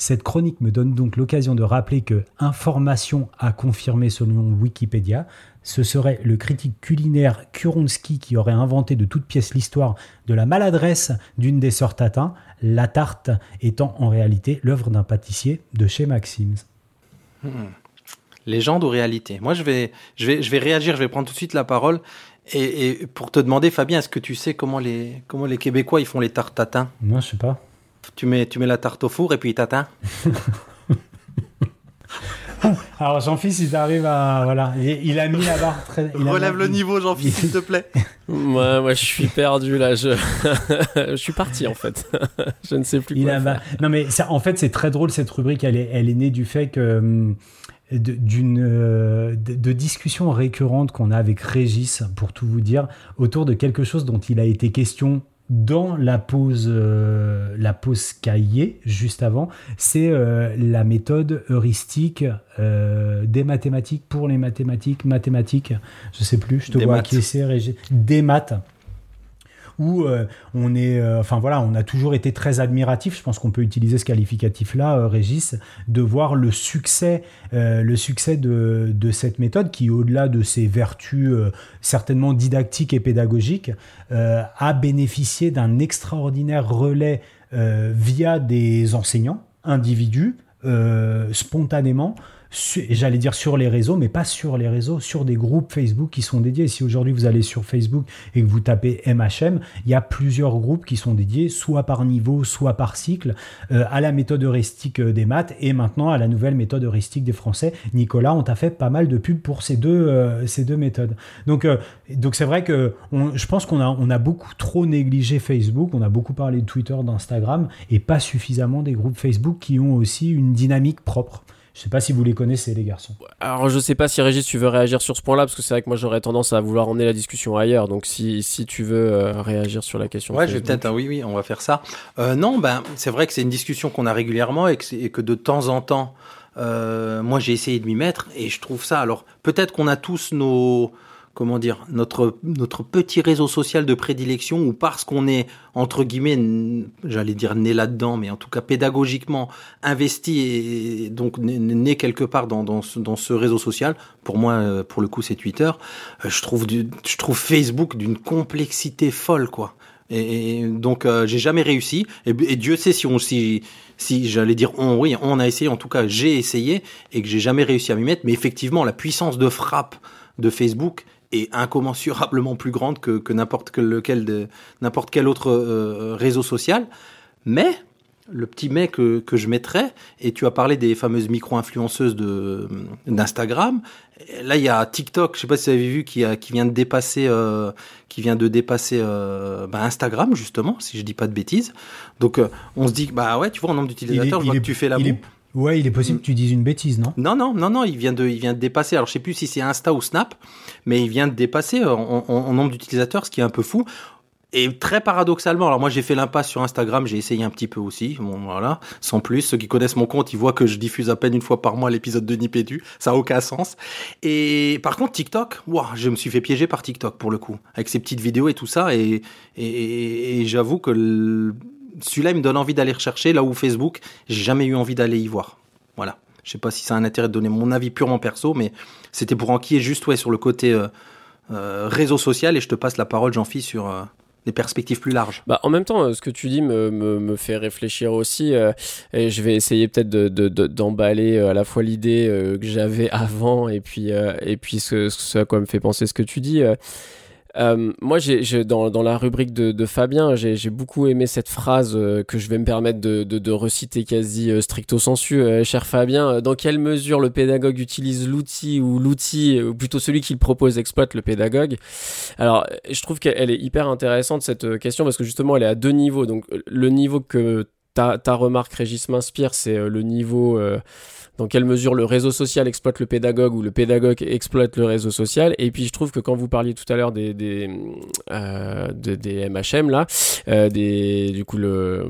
D: Cette chronique me donne donc l'occasion de rappeler que information à confirmer selon Wikipédia, ce serait le critique culinaire Kuronsky qui aurait inventé de toute pièce l'histoire de la maladresse d'une des sœurs Tatin, la tarte étant en réalité l'œuvre d'un pâtissier de chez Maxims.
A: Hmm. Légende ou réalité? Moi, je vais, je, vais, je vais réagir, je vais prendre tout de suite la parole. Et, pour te demander, Fabien, est-ce que tu sais comment les, comment les Québécois ils font les tartes tatin
D: Non, je sais pas.
A: Tu mets, tu mets la tarte au four et puis tatin
D: Alors Jean-Fils, il arrive à voilà, il, a mis la barre très.
A: Relève le niveau, Jean-Fils, s'il te plaît.
E: moi, moi, je suis perdu là. Je, je suis parti en fait. je ne sais plus. Quoi
D: il Non mais ça, en fait, c'est très drôle cette rubrique. Elle est, elle est née du fait que hum, d'une euh, de, de, discussions récurrentes qu'on a avec Régis, pour tout vous dire, autour de quelque chose dont il a été question dans la pause, euh, la pause cahier, juste avant, c'est euh, la méthode heuristique des mathématiques pour les mathématiques, mathématiques, je sais plus, je te vois acquiescer, Régis, des maths où euh, on est, euh, enfin voilà, on a toujours été très admiratif. Je pense qu'on peut utiliser ce qualificatif-là, euh, Régis, de voir le succès, de, cette méthode qui, au-delà de ses vertus certainement didactiques et pédagogiques, a bénéficié d'un extraordinaire relais via des enseignants, individus, spontanément j'allais dire sur les réseaux, mais pas sur les réseaux, sur des groupes Facebook qui sont dédiés. si aujourd'hui vous allez sur Facebook et que vous tapez MHM, il y a plusieurs groupes qui sont dédiés, soit par niveau, soit par cycle, euh, à la méthode heuristique euh, des maths et maintenant à la nouvelle méthode heuristique des Français. Nicolas, on t'a fait pas mal de pubs pour ces deux, euh, ces deux méthodes. Donc, donc c'est vrai que je pense qu'on a, on a beaucoup trop négligé Facebook, on a beaucoup parlé de Twitter, d'Instagram et pas suffisamment des groupes Facebook qui ont aussi une dynamique propre. Je sais pas si vous les connaissez, les garçons.
E: Alors, je sais pas si Régis, tu veux réagir sur ce point-là, parce que c'est vrai que moi, j'aurais tendance à vouloir emmener la discussion ailleurs. Donc, si, si tu veux euh, réagir sur la question.
A: Ouais, je vais peut-être. hein, oui, oui, on va faire ça. Euh, non, ben, c'est vrai que c'est une discussion qu'on a régulièrement et que, c'est- et que de temps en temps, euh, moi, j'ai essayé de m'y mettre et je trouve ça. Alors, peut-être qu'on a tous nos. Comment dire notre notre petit réseau social de prédilection ou parce qu'on est entre guillemets j'allais dire né là-dedans mais en tout cas pédagogiquement investi et donc né, quelque part dans dans ce, réseau social pour moi euh, pour le coup c'est Twitter euh, je trouve je trouve Facebook d'une complexité folle quoi. Et, et donc euh, j'ai jamais réussi et, et Dieu sait si on si si j'allais dire on oui on a essayé en tout cas j'ai essayé et que j'ai jamais réussi à m'y mettre mais effectivement la puissance de frappe de Facebook est incommensurablement plus grande que, que n'importe quel, lequel de- n'importe quel autre euh, réseau social mais le petit mais que, que je mettrais, et tu as parlé des fameuses micro-influenceuses de d'Instagram. Là, il y a TikTok, je sais pas si vous avez vu, qui, a, qui vient de dépasser, euh, qui vient de dépasser euh, bah, Instagram justement, si je dis pas de bêtises. Donc, euh, on se dit, bah ouais, tu vois, en nombre d'utilisateurs, je vois que tu fais la
D: il est-. Ouais, il est possible que tu dises une bêtise, non?
A: Non, non, non, non, il vient de, il vient de dépasser. Alors, je sais plus si c'est Insta ou Snap, mais il vient de dépasser en, nombre d'utilisateurs, ce qui est un peu fou. Et très paradoxalement, alors moi j'ai fait l'impasse sur Instagram, j'ai essayé un petit peu aussi, bon voilà, sans plus. Ceux qui connaissent mon compte, ils voient que je diffuse à peine une fois par mois l'épisode de Nipédu, ça a aucun sens. Et par contre TikTok, ouah, je me suis fait piéger par TikTok pour le coup, avec ces petites vidéos et tout ça, et, et, j'avoue que celui-là il me donne envie d'aller rechercher, là où Facebook, j'ai jamais eu envie d'aller y voir. Voilà. Je sais pas si ça a un intérêt de donner mon avis purement perso, mais c'était pour enquiller juste ouais, sur le côté euh, euh, réseau social, et je te passe la parole, Jean-Phi, sur euh, des perspectives plus larges.
E: Bah, en même temps, euh, ce que tu dis me, me, fait réfléchir aussi. et je vais essayer peut-être de, de- de- d'emballer à la fois l'idée que j'avais avant et puis, et puis ce, ce à quoi me fait penser ce que tu dis. Euh. Moi, j'ai, j'ai- dans, dans la rubrique de, de Fabien, j'ai, j'ai beaucoup aimé cette phrase euh, que je vais me permettre de, de, de reciter quasi euh, stricto sensu. Euh, cher Fabien, euh, dans quelle mesure le pédagogue utilise l'outil ou l'outil, ou plutôt celui qu'il propose exploite le pédagogue? Alors, je trouve qu'elle est hyper intéressante cette question parce que justement, elle est à deux niveaux. Donc, le niveau que ta, ta remarque, Régis, m'inspire, c'est le niveau dans quelle mesure le réseau social exploite le pédagogue ou le pédagogue exploite le réseau social. Et puis, je trouve que quand vous parliez tout à l'heure des, des, euh, de- des MHM, là, euh, des, du coup, le,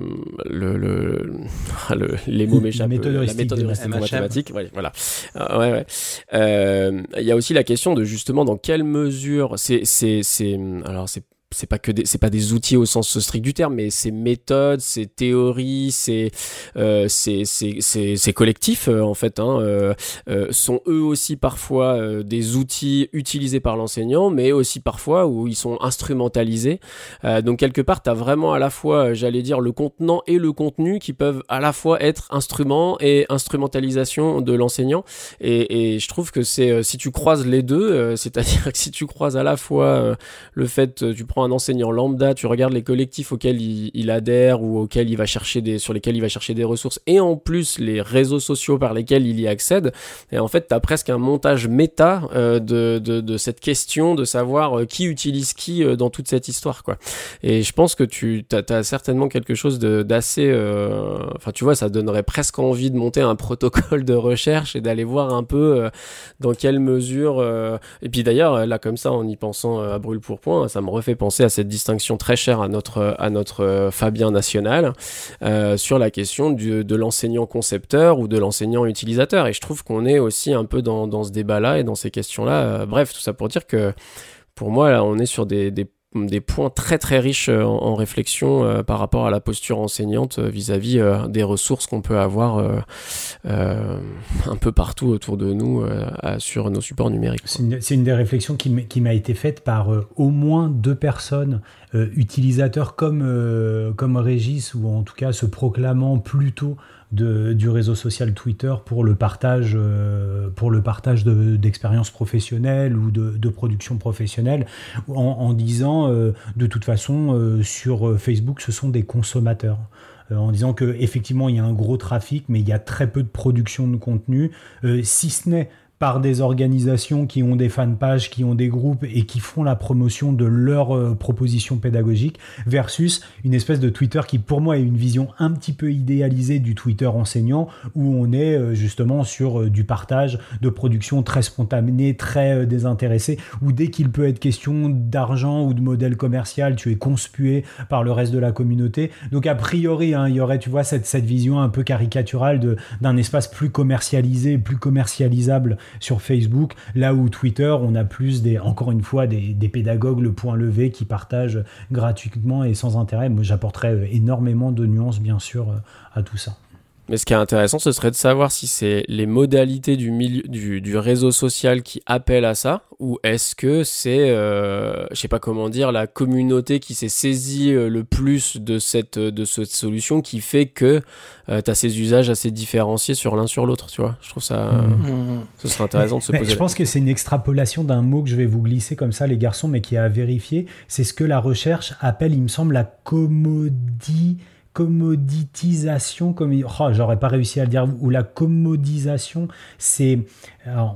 E: le, le, le- les mots
D: La
E: m'échappent. La méthode
D: des
E: heuristique
A: MHM.
E: mathématique, ouais, voilà. Ah, ouais, ouais. Euh, Il y a aussi la question de justement dans quelle mesure c'est c'est c'est alors c'est c'est pas que c'est pas des outils au sens strict du terme, mais ces méthodes, ces théories, ces euh, ces ces ces, ces collectifs euh, en fait hein, euh, euh, sont eux aussi parfois euh, des outils utilisés par l'enseignant, mais aussi parfois où ils sont instrumentalisés. Euh, donc quelque part, tu as vraiment à la fois, j'allais dire, le contenant et le contenu qui peuvent à la fois être instrument et instrumentalisation de l'enseignant. Et, et je trouve que c'est si tu croises les deux, c'est-à-dire que si tu croises à la fois le fait, tu un enseignant lambda, tu regardes les collectifs auxquels il, adhère ou auxquels il va chercher des, sur lesquels il va chercher des ressources, et en plus les réseaux sociaux par lesquels il y accède. Et en fait, tu as presque un montage méta euh, de, de, cette question de savoir euh, qui utilise qui euh, dans toute cette histoire, quoi. Et je pense que tu as, certainement quelque chose d'assez. Enfin, tu vois, ça donnerait presque envie de monter un protocole de recherche et d'aller voir un peu dans quelle mesure. Et puis d'ailleurs, là, comme ça, en y pensant à brûle pour point, ça me refait penser à cette distinction très chère à notre, à notre euh, Fabien national euh, sur la question de l'enseignant concepteur ou de l'enseignant utilisateur. Et je trouve qu'on est aussi un peu dans, dans ce débat-là et dans ces questions-là. Euh, bref, tout ça pour dire que pour moi, là, on est sur des, des des points très très riches euh, en, réflexion euh, par rapport à la posture enseignante euh, vis-à-vis des ressources qu'on peut avoir un peu partout autour de nous sur nos supports numériques.
D: C'est une, une des réflexions qui m'a été faite par au moins deux personnes utilisateurs comme, comme Régis, ou en tout cas se proclamant plutôt du réseau social Twitter pour le partage, euh, pour le partage de- d'expériences professionnelles ou de, production professionnelle, en, disant euh, de toute façon euh, sur Facebook ce sont des consommateurs. En disant que effectivement il y a un gros trafic, mais il y a très peu de production de contenu, si ce n'est par des organisations qui ont des fanpages, qui ont des groupes et qui font la promotion de leurs euh, propositions pédagogiques versus une espèce de Twitter qui pour moi est une vision un petit peu idéalisée du Twitter enseignant où on est euh, justement sur euh, du partage de production très spontanée, très désintéressée où dès qu'il peut être question d'argent ou de modèle commercial, tu es conspué par le reste de la communauté. Donc a priori, hein, il y aurait, tu vois, cette, cette vision un peu caricaturale d'un espace plus commercialisé, plus commercialisable sur Facebook, là où Twitter, on a plus des, encore une fois, des, pédagogues le point levé qui partagent gratuitement et sans intérêt. Moi, j'apporterais euh, énormément de nuances, bien sûr, euh, à tout ça.
E: Mais ce qui est intéressant, ce serait de savoir si c'est les modalités du, milieu, du, réseau social qui appellent à ça, ou est-ce que c'est, euh, je sais pas comment dire, la communauté qui s'est saisie euh, le plus de cette, de cette solution qui fait que euh, tu as ces usages assez différenciés sur l'un sur l'autre, tu vois. Je trouve ça, mmh. ce serait intéressant de se poser.
D: Je pense que c'est une extrapolation d'un mot que je vais vous glisser comme ça, les garçons, mais qui est à vérifier. C'est ce que la recherche appelle, il me semble, la commodité commoditisation, comme oh, j'aurais pas réussi à le dire, ou la commodisation, c'est,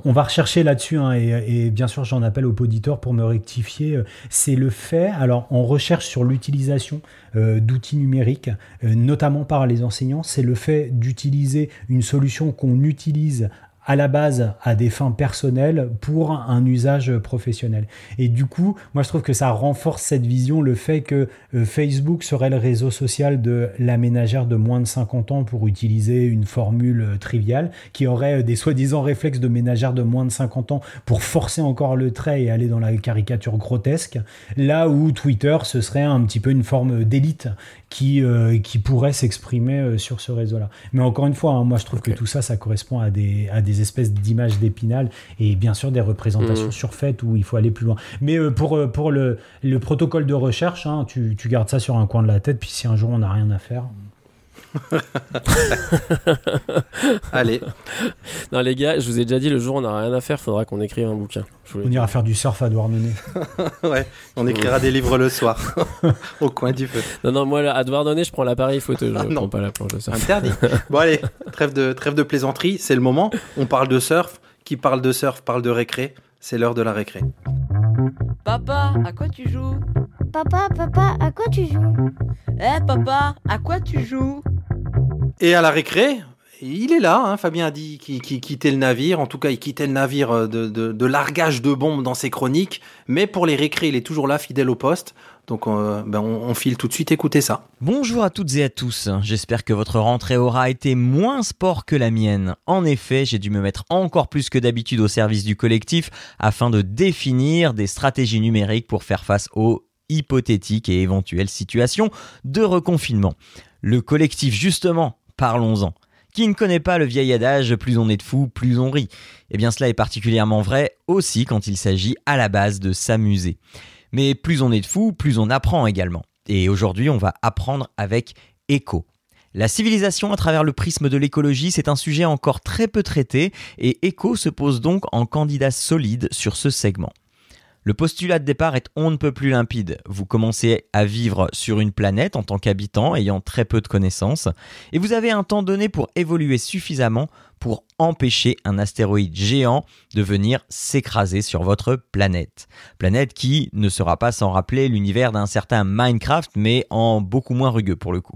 D: on va rechercher là-dessus, hein, et, bien sûr j'en appelle au auditeur pour me rectifier, euh, c'est le fait, alors on recherche sur l'utilisation euh, d'outils numériques, euh, notamment par les enseignants, c'est le fait d'utiliser une solution qu'on utilise à la base à des fins personnelles pour un usage professionnel. Et du coup, moi je trouve que ça renforce cette vision, le fait que euh, Facebook serait le réseau social de la ménagère de moins de 50 ans pour utiliser une formule euh, triviale, qui aurait euh, des soi-disant réflexes de ménagère de moins de 50 ans pour forcer encore le trait et aller dans la caricature grotesque, là où Twitter ce serait un petit peu une forme d'élite qui, qui pourrait s'exprimer sur ce réseau-là. Mais encore une fois, hein, moi je trouve que tout ça, ça correspond à des, à des espèces d'images d'épinal et bien sûr des représentations mmh. surfaites où il faut aller plus loin. Mais euh, pour, euh, pour le, le, protocole de recherche, hein, tu, tu, gardes ça sur un coin de la tête, puis si un jour on n'a rien à faire.
A: Allez.
E: Non les gars, je vous ai déjà dit, le jour où on n'a rien à faire, faudra qu'on écrive un bouquin.
D: On ira faire du surf à Douarnenez.
A: ouais, on écrira des livres le soir, au coin du feu.
E: Non, non, moi à Douarnenez, je prends l'appareil photo, je ah, prends pas la planche de surf.
A: Interdit. bon allez, trêve de, trêve de plaisanterie, c'est le moment. On parle de surf. Qui parle de surf parle de récré. C'est l'heure de la récré.
C: Papa, à quoi tu joues
B: Papa, papa, à quoi tu joues
C: Eh papa, à quoi tu joues
A: Et à la récré, il est là, hein, Fabien a dit qu'il quittait le navire, en tout cas il quittait le navire euh, de, largage de bombes dans ses chroniques, mais pour les récrés il est toujours là, fidèle au poste, donc euh, ben, on, file tout de suite écouter ça.
G: Bonjour à toutes et à tous, j'espère que votre rentrée aura été moins sport que la mienne. En effet, j'ai dû me mettre encore plus que d'habitude au service du collectif afin de définir des stratégies numériques pour faire face aux hypothétiques et éventuelles situations de reconfinement. Le collectif justement, parlons-en. Qui ne connaît pas le vieil adage plus on est de fous, plus on rit Eh bien cela est particulièrement vrai aussi quand il s'agit à la base de s'amuser. Mais plus on est de fous, plus on apprend également. Et aujourd'hui on va apprendre avec Echo. La civilisation à travers le prisme de l'écologie, c'est un sujet encore très peu traité et Echo se pose donc en candidat solide sur ce segment. Le postulat de départ est on ne peut plus limpide. Vous commencez à vivre sur une planète en tant qu'habitant ayant très peu de connaissances, et vous avez un temps donné pour évoluer suffisamment pour empêcher un astéroïde géant de venir s'écraser sur votre planète. Planète qui ne sera pas sans rappeler l'univers d'un certain Minecraft, mais en beaucoup moins rugueux pour le coup.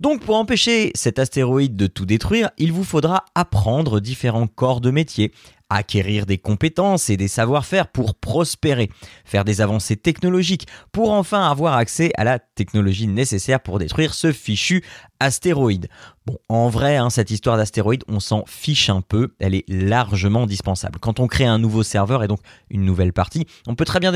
G: Donc pour empêcher cet astéroïde de tout détruire, il vous faudra apprendre différents corps de métier, acquérir des compétences et des savoir-faire pour prospérer, faire des avancées technologiques, pour enfin avoir accès à la technologie nécessaire pour détruire ce fichu astéroïde. Bon, en vrai, hein, cette histoire d'astéroïde, on s'en fiche un peu, elle est largement dispensable. Quand on crée un nouveau serveur et donc une nouvelle partie, on peut très bien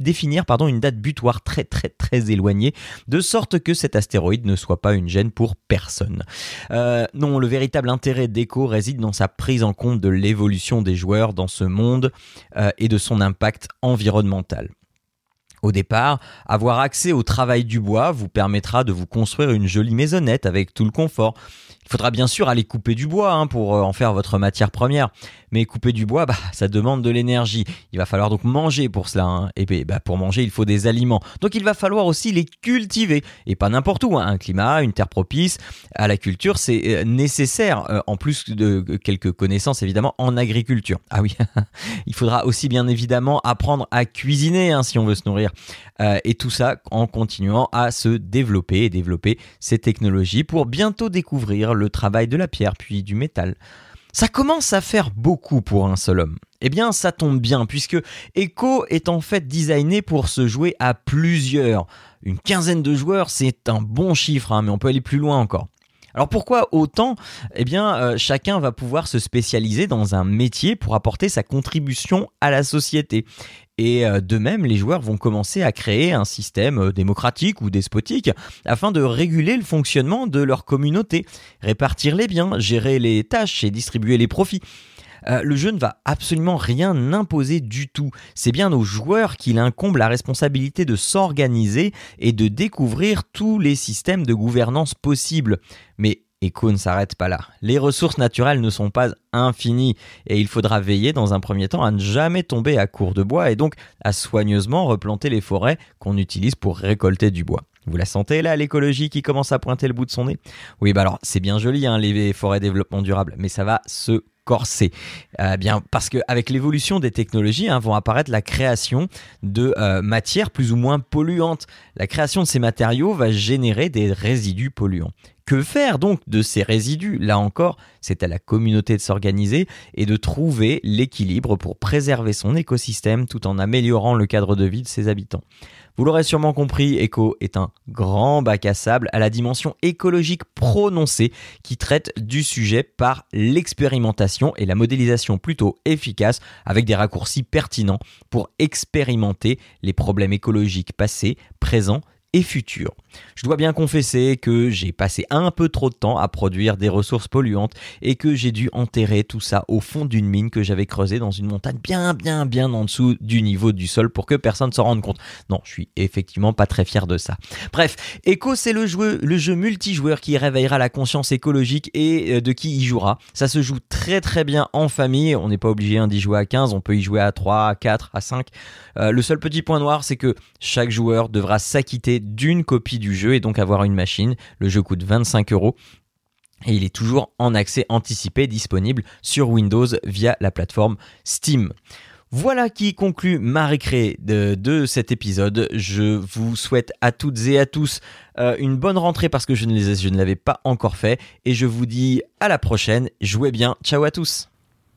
G: définir, pardon, une date butoir très très très éloignée, de sorte que cet astéroïde ne soit pas une gêne pour personne. Euh, non, le véritable intérêt d'Echo réside dans sa prise en compte de l'évolution des joueurs dans ce monde euh, et de son impact environnemental. Au départ, avoir accès au travail du bois vous permettra de vous construire une jolie maisonnette avec tout le confort. Il faudra bien sûr aller couper du bois hein, pour euh, en faire votre matière première. Mais couper du bois, bah, ça demande de l'énergie. Il va falloir donc manger pour cela. hein. Et puis, bah, pour manger, il faut des aliments. Donc il va falloir aussi les cultiver. Et pas n'importe où. hein. Un climat, une terre propice à la culture, c'est euh, nécessaire. euh, en plus de quelques connaissances évidemment en agriculture. Ah oui, il faudra aussi bien évidemment apprendre à cuisiner si on veut se nourrir. Et tout ça en continuant à se développer et développer ces technologies pour bientôt découvrir le travail de la pierre puis du métal. Ça commence à faire beaucoup pour un seul homme. Eh bien, ça tombe bien, puisque Echo est en fait designé pour se jouer à plusieurs. Une quinzaine de joueurs, c'est un bon chiffre, hein, mais on peut aller plus loin encore. Alors pourquoi autant? Eh bien, euh, chacun va pouvoir se spécialiser dans un métier pour apporter sa contribution à la société. Et euh, de même, les joueurs vont commencer à créer un système euh, démocratique ou despotique afin de réguler le fonctionnement de leur communauté, répartir les biens, gérer les tâches et distribuer les profits. Euh, le jeu ne va absolument rien imposer du tout. C'est bien aux joueurs qu'il incombe la responsabilité de s'organiser et de découvrir tous les systèmes de gouvernance possibles. Mais Echo ne s'arrête pas là. Les ressources naturelles ne sont pas infinies et il faudra veiller dans un premier temps à ne jamais tomber à court de bois et donc à soigneusement replanter les forêts qu'on utilise pour récolter du bois. Vous la sentez là, l'écologie qui commence à pointer le bout de son nez? Oui, bah alors c'est bien joli hein, les forêts développement durable, mais ça va se corser. Euh, bien parce qu'avec l'évolution des technologies, hein, vont apparaître la création de euh, matières plus ou moins polluantes. La création de ces matériaux va générer des résidus polluants. Que faire donc de ces résidus? Là encore, c'est à la communauté de s'organiser et de trouver l'équilibre pour préserver son écosystème tout en améliorant le cadre de vie de ses habitants. Vous l'aurez sûrement compris, Echo est un grand bac à sable à la dimension écologique prononcée qui traite du sujet par l'expérimentation et la modélisation plutôt efficace avec des raccourcis pertinents pour expérimenter les problèmes écologiques passés, présents et futurs. Je dois bien confesser que j'ai passé un peu trop de temps à produire des ressources polluantes et que j'ai dû enterrer tout ça au fond d'une mine que j'avais creusée dans une montagne bien bien bien en dessous du niveau du sol pour que personne s'en rende compte. Non, je suis effectivement pas très fier de ça. Bref, Echo c'est le jeu, le jeu multijoueur qui réveillera la conscience écologique et euh, de qui y jouera. Ça se joue très très bien en famille, on n'est pas obligé hein, d'y jouer à 15, on peut y jouer à 3, à 4, à 5. Euh, le seul petit point noir c'est que chaque joueur devra s'acquitter d'une copie du jeu et donc avoir une machine. Le jeu coûte 25 euros. Et il est toujours en accès anticipé disponible sur Windows via la plateforme Steam. Voilà qui conclut ma récré de, cet épisode. Je vous souhaite à toutes et à tous euh, une bonne rentrée parce que je ne, je ne l'avais pas encore fait. Et je vous dis à la prochaine. Jouez bien. Ciao à tous.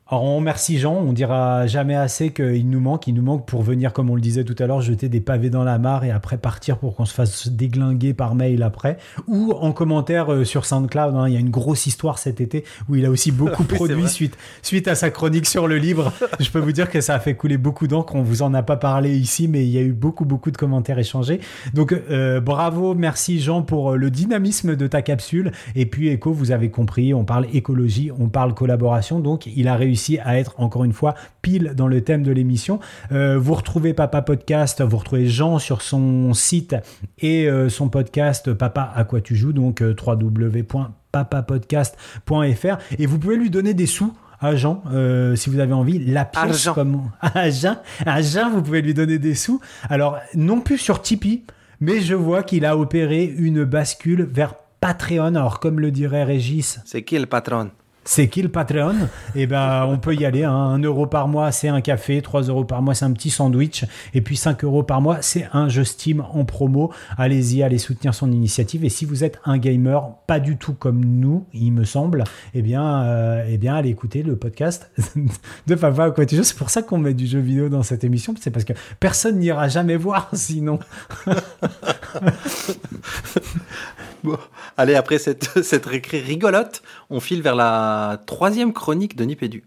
D: Alors on remercie Jean, on dira jamais assez qu'il nous manque, il nous manque pour venir, comme on le disait tout à l'heure, jeter des pavés dans la mare et après partir pour qu'on se fasse déglinguer par mail après, ou en commentaire euh, sur SoundCloud. hein. Il y a une grosse histoire cet été où il a aussi beaucoup
A: Oui,
D: produit suite, suite à sa chronique sur le livre. Je peux vous dire que ça a fait couler beaucoup d'encre, on vous en a pas parlé ici, mais il y a eu beaucoup beaucoup de commentaires échangés. Donc euh, bravo, merci Jean pour euh, le dynamisme de ta capsule. Et puis Echo, vous avez compris, on parle écologie, on parle collaboration, donc il a réussi à être encore une fois pile dans le thème de l'émission. Euh, vous retrouvez Papa Podcast, vous retrouvez Jean sur son site et euh, son podcast Papa à quoi tu joues, donc euh, www.papapodcast.fr et vous pouvez lui donner des sous à Jean, euh, si vous avez envie, la pièce
A: Argent.
D: comme à Jean, à Jean, vous pouvez lui donner des sous. Alors non plus sur Tipeee, mais je vois qu'il a opéré une bascule vers Patreon. Alors comme le dirait Régis,
A: C'est qui le patron?
D: C'est qui le Patreon? Eh ben, on peut y aller. Hein. 1 euro par mois, c'est un café. 3 euros par mois, c'est un petit sandwich. Et puis 5 euros par mois, c'est un jeu Steam en promo. Allez-y, allez soutenir son initiative. Et si vous êtes un gamer, pas du tout comme nous, il me semble, eh bien, euh, eh bien, allez écouter le podcast de Papa quoi. C'est pour ça qu'on met du jeu vidéo dans cette émission. C'est parce que personne n'ira jamais voir sinon.
A: Bon, allez, après cette, cette récré rigolote, on file vers la troisième chronique de Nipédu.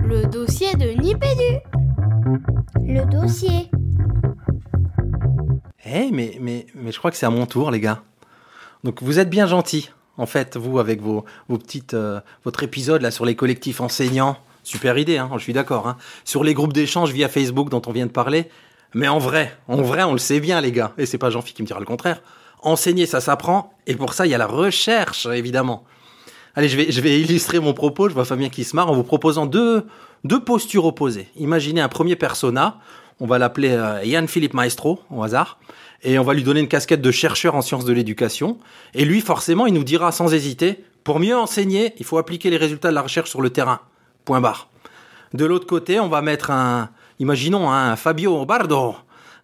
B: Le dossier de Nipédu. Le dossier.
A: Eh, mais, mais, mais je crois que c'est à mon tour, les gars. Donc, vous êtes bien gentils, en fait, vous, avec vos, vos petites, euh, votre épisode là sur les collectifs enseignants. Super idée, hein, je suis d'accord. Hein. Sur les groupes d'échange via Facebook dont on vient de parler. Mais en vrai, en vrai, on le sait bien, les gars. Et c'est pas Jean-Philippe qui me dira le contraire. Enseigner, ça s'apprend. Et pour ça, il y a la recherche, évidemment. Allez, je vais, je vais illustrer mon propos. Je vois Fabien qui se marre en vous proposant deux, deux postures opposées. Imaginez un premier persona. On va l'appeler euh, Yann Philippe Maestro, au hasard. Et on va lui donner une casquette de chercheur en sciences de l'éducation. Et lui, forcément, il nous dira sans hésiter, pour mieux enseigner, il faut appliquer les résultats de la recherche sur le terrain. Point barre. De l'autre côté, on va mettre un, imaginons un Fabio Bardo,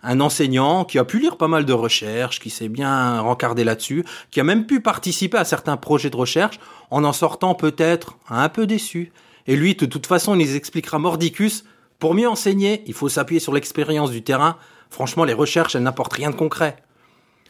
A: un enseignant qui a pu lire pas mal de recherches, qui s'est bien rencardé là-dessus, qui a même pu participer à certains projets de recherche en en sortant peut-être un peu déçu. Et lui, de toute façon, il nous expliquera mordicus, pour mieux enseigner, il faut s'appuyer sur l'expérience du terrain. Franchement, les recherches, elles n'apportent rien de concret.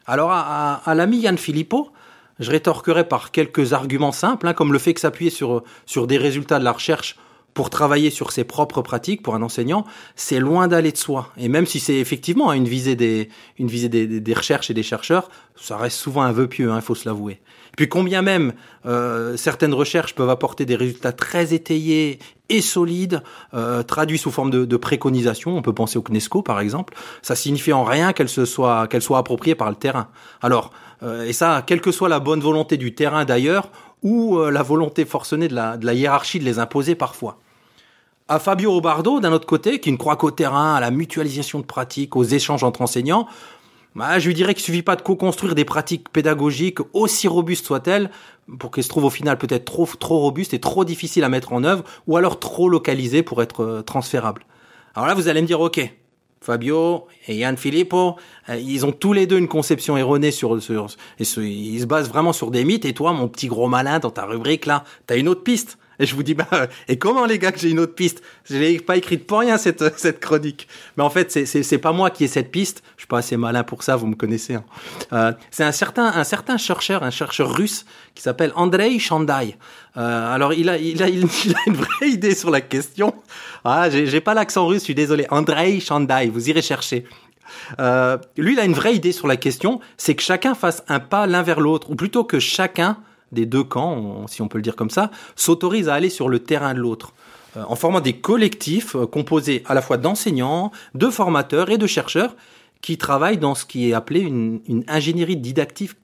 A: Alors, à, l'ami Yann Philippot, je rétorquerai par quelques arguments simples, hein, comme le fait que s'appuyer sur des résultats de la recherche pour travailler sur ses propres pratiques pour un enseignant, c'est loin d'aller de soi. Et même si c'est effectivement une visée des, une visée des, des, recherches et des chercheurs, ça reste souvent un vœu pieux, il hein, faut se l'avouer. Puis combien même euh, certaines recherches peuvent apporter des résultats très étayés et solides, euh, traduits sous forme de, de préconisation, on peut penser au CNESCO par exemple, ça signifie en rien qu'elle se soit qu'elle soit appropriée par le terrain. Alors, euh, et ça, quelle que soit la bonne volonté du terrain d'ailleurs, ou euh, la volonté forcenée de la, de la hiérarchie de les imposer parfois à Fabio Robardo, d'un autre côté, qui ne croit qu'au terrain, à la mutualisation de pratiques, aux échanges entre enseignants, bah, je lui dirais qu'il suffit pas de co-construire des pratiques pédagogiques aussi robustes soient-elles pour qu'elles se trouvent au final peut-être trop trop robustes et trop difficiles à mettre en œuvre ou alors trop localisées pour être euh, transférables. Alors là, vous allez me dire, ok, Fabio et Yann Filippo, euh, ils ont tous les deux une conception erronée sur, sur et ils se basent vraiment sur des mythes. Et toi, mon petit gros malin, dans ta rubrique là, t'as une autre piste. Et je vous dis, bah, et comment les gars que j'ai une autre piste? Je l'ai pas écrite pour rien cette cette chronique. Mais en fait, c'est pas moi qui ai cette piste. Je suis pas assez malin pour ça, vous me connaissez. Hein. Euh, c'est un certain un certain chercheur, un chercheur russe qui s'appelle Andrei Chandai. Euh, alors il a il a il a une vraie idée sur la question. Ah, j'ai pas l'accent russe, je suis désolé. Andrei Chandai, vous irez chercher. Euh, lui, il a une vraie idée sur la question, c'est que chacun fasse un pas l'un vers l'autre, ou plutôt que chacun des deux camps, si on peut le dire comme ça, s'autorise à aller sur le terrain de l'autre euh, en formant des collectifs euh, composés à la fois d'enseignants, de formateurs et de chercheurs qui travaillent dans ce qui est appelé une, ingénierie didactique,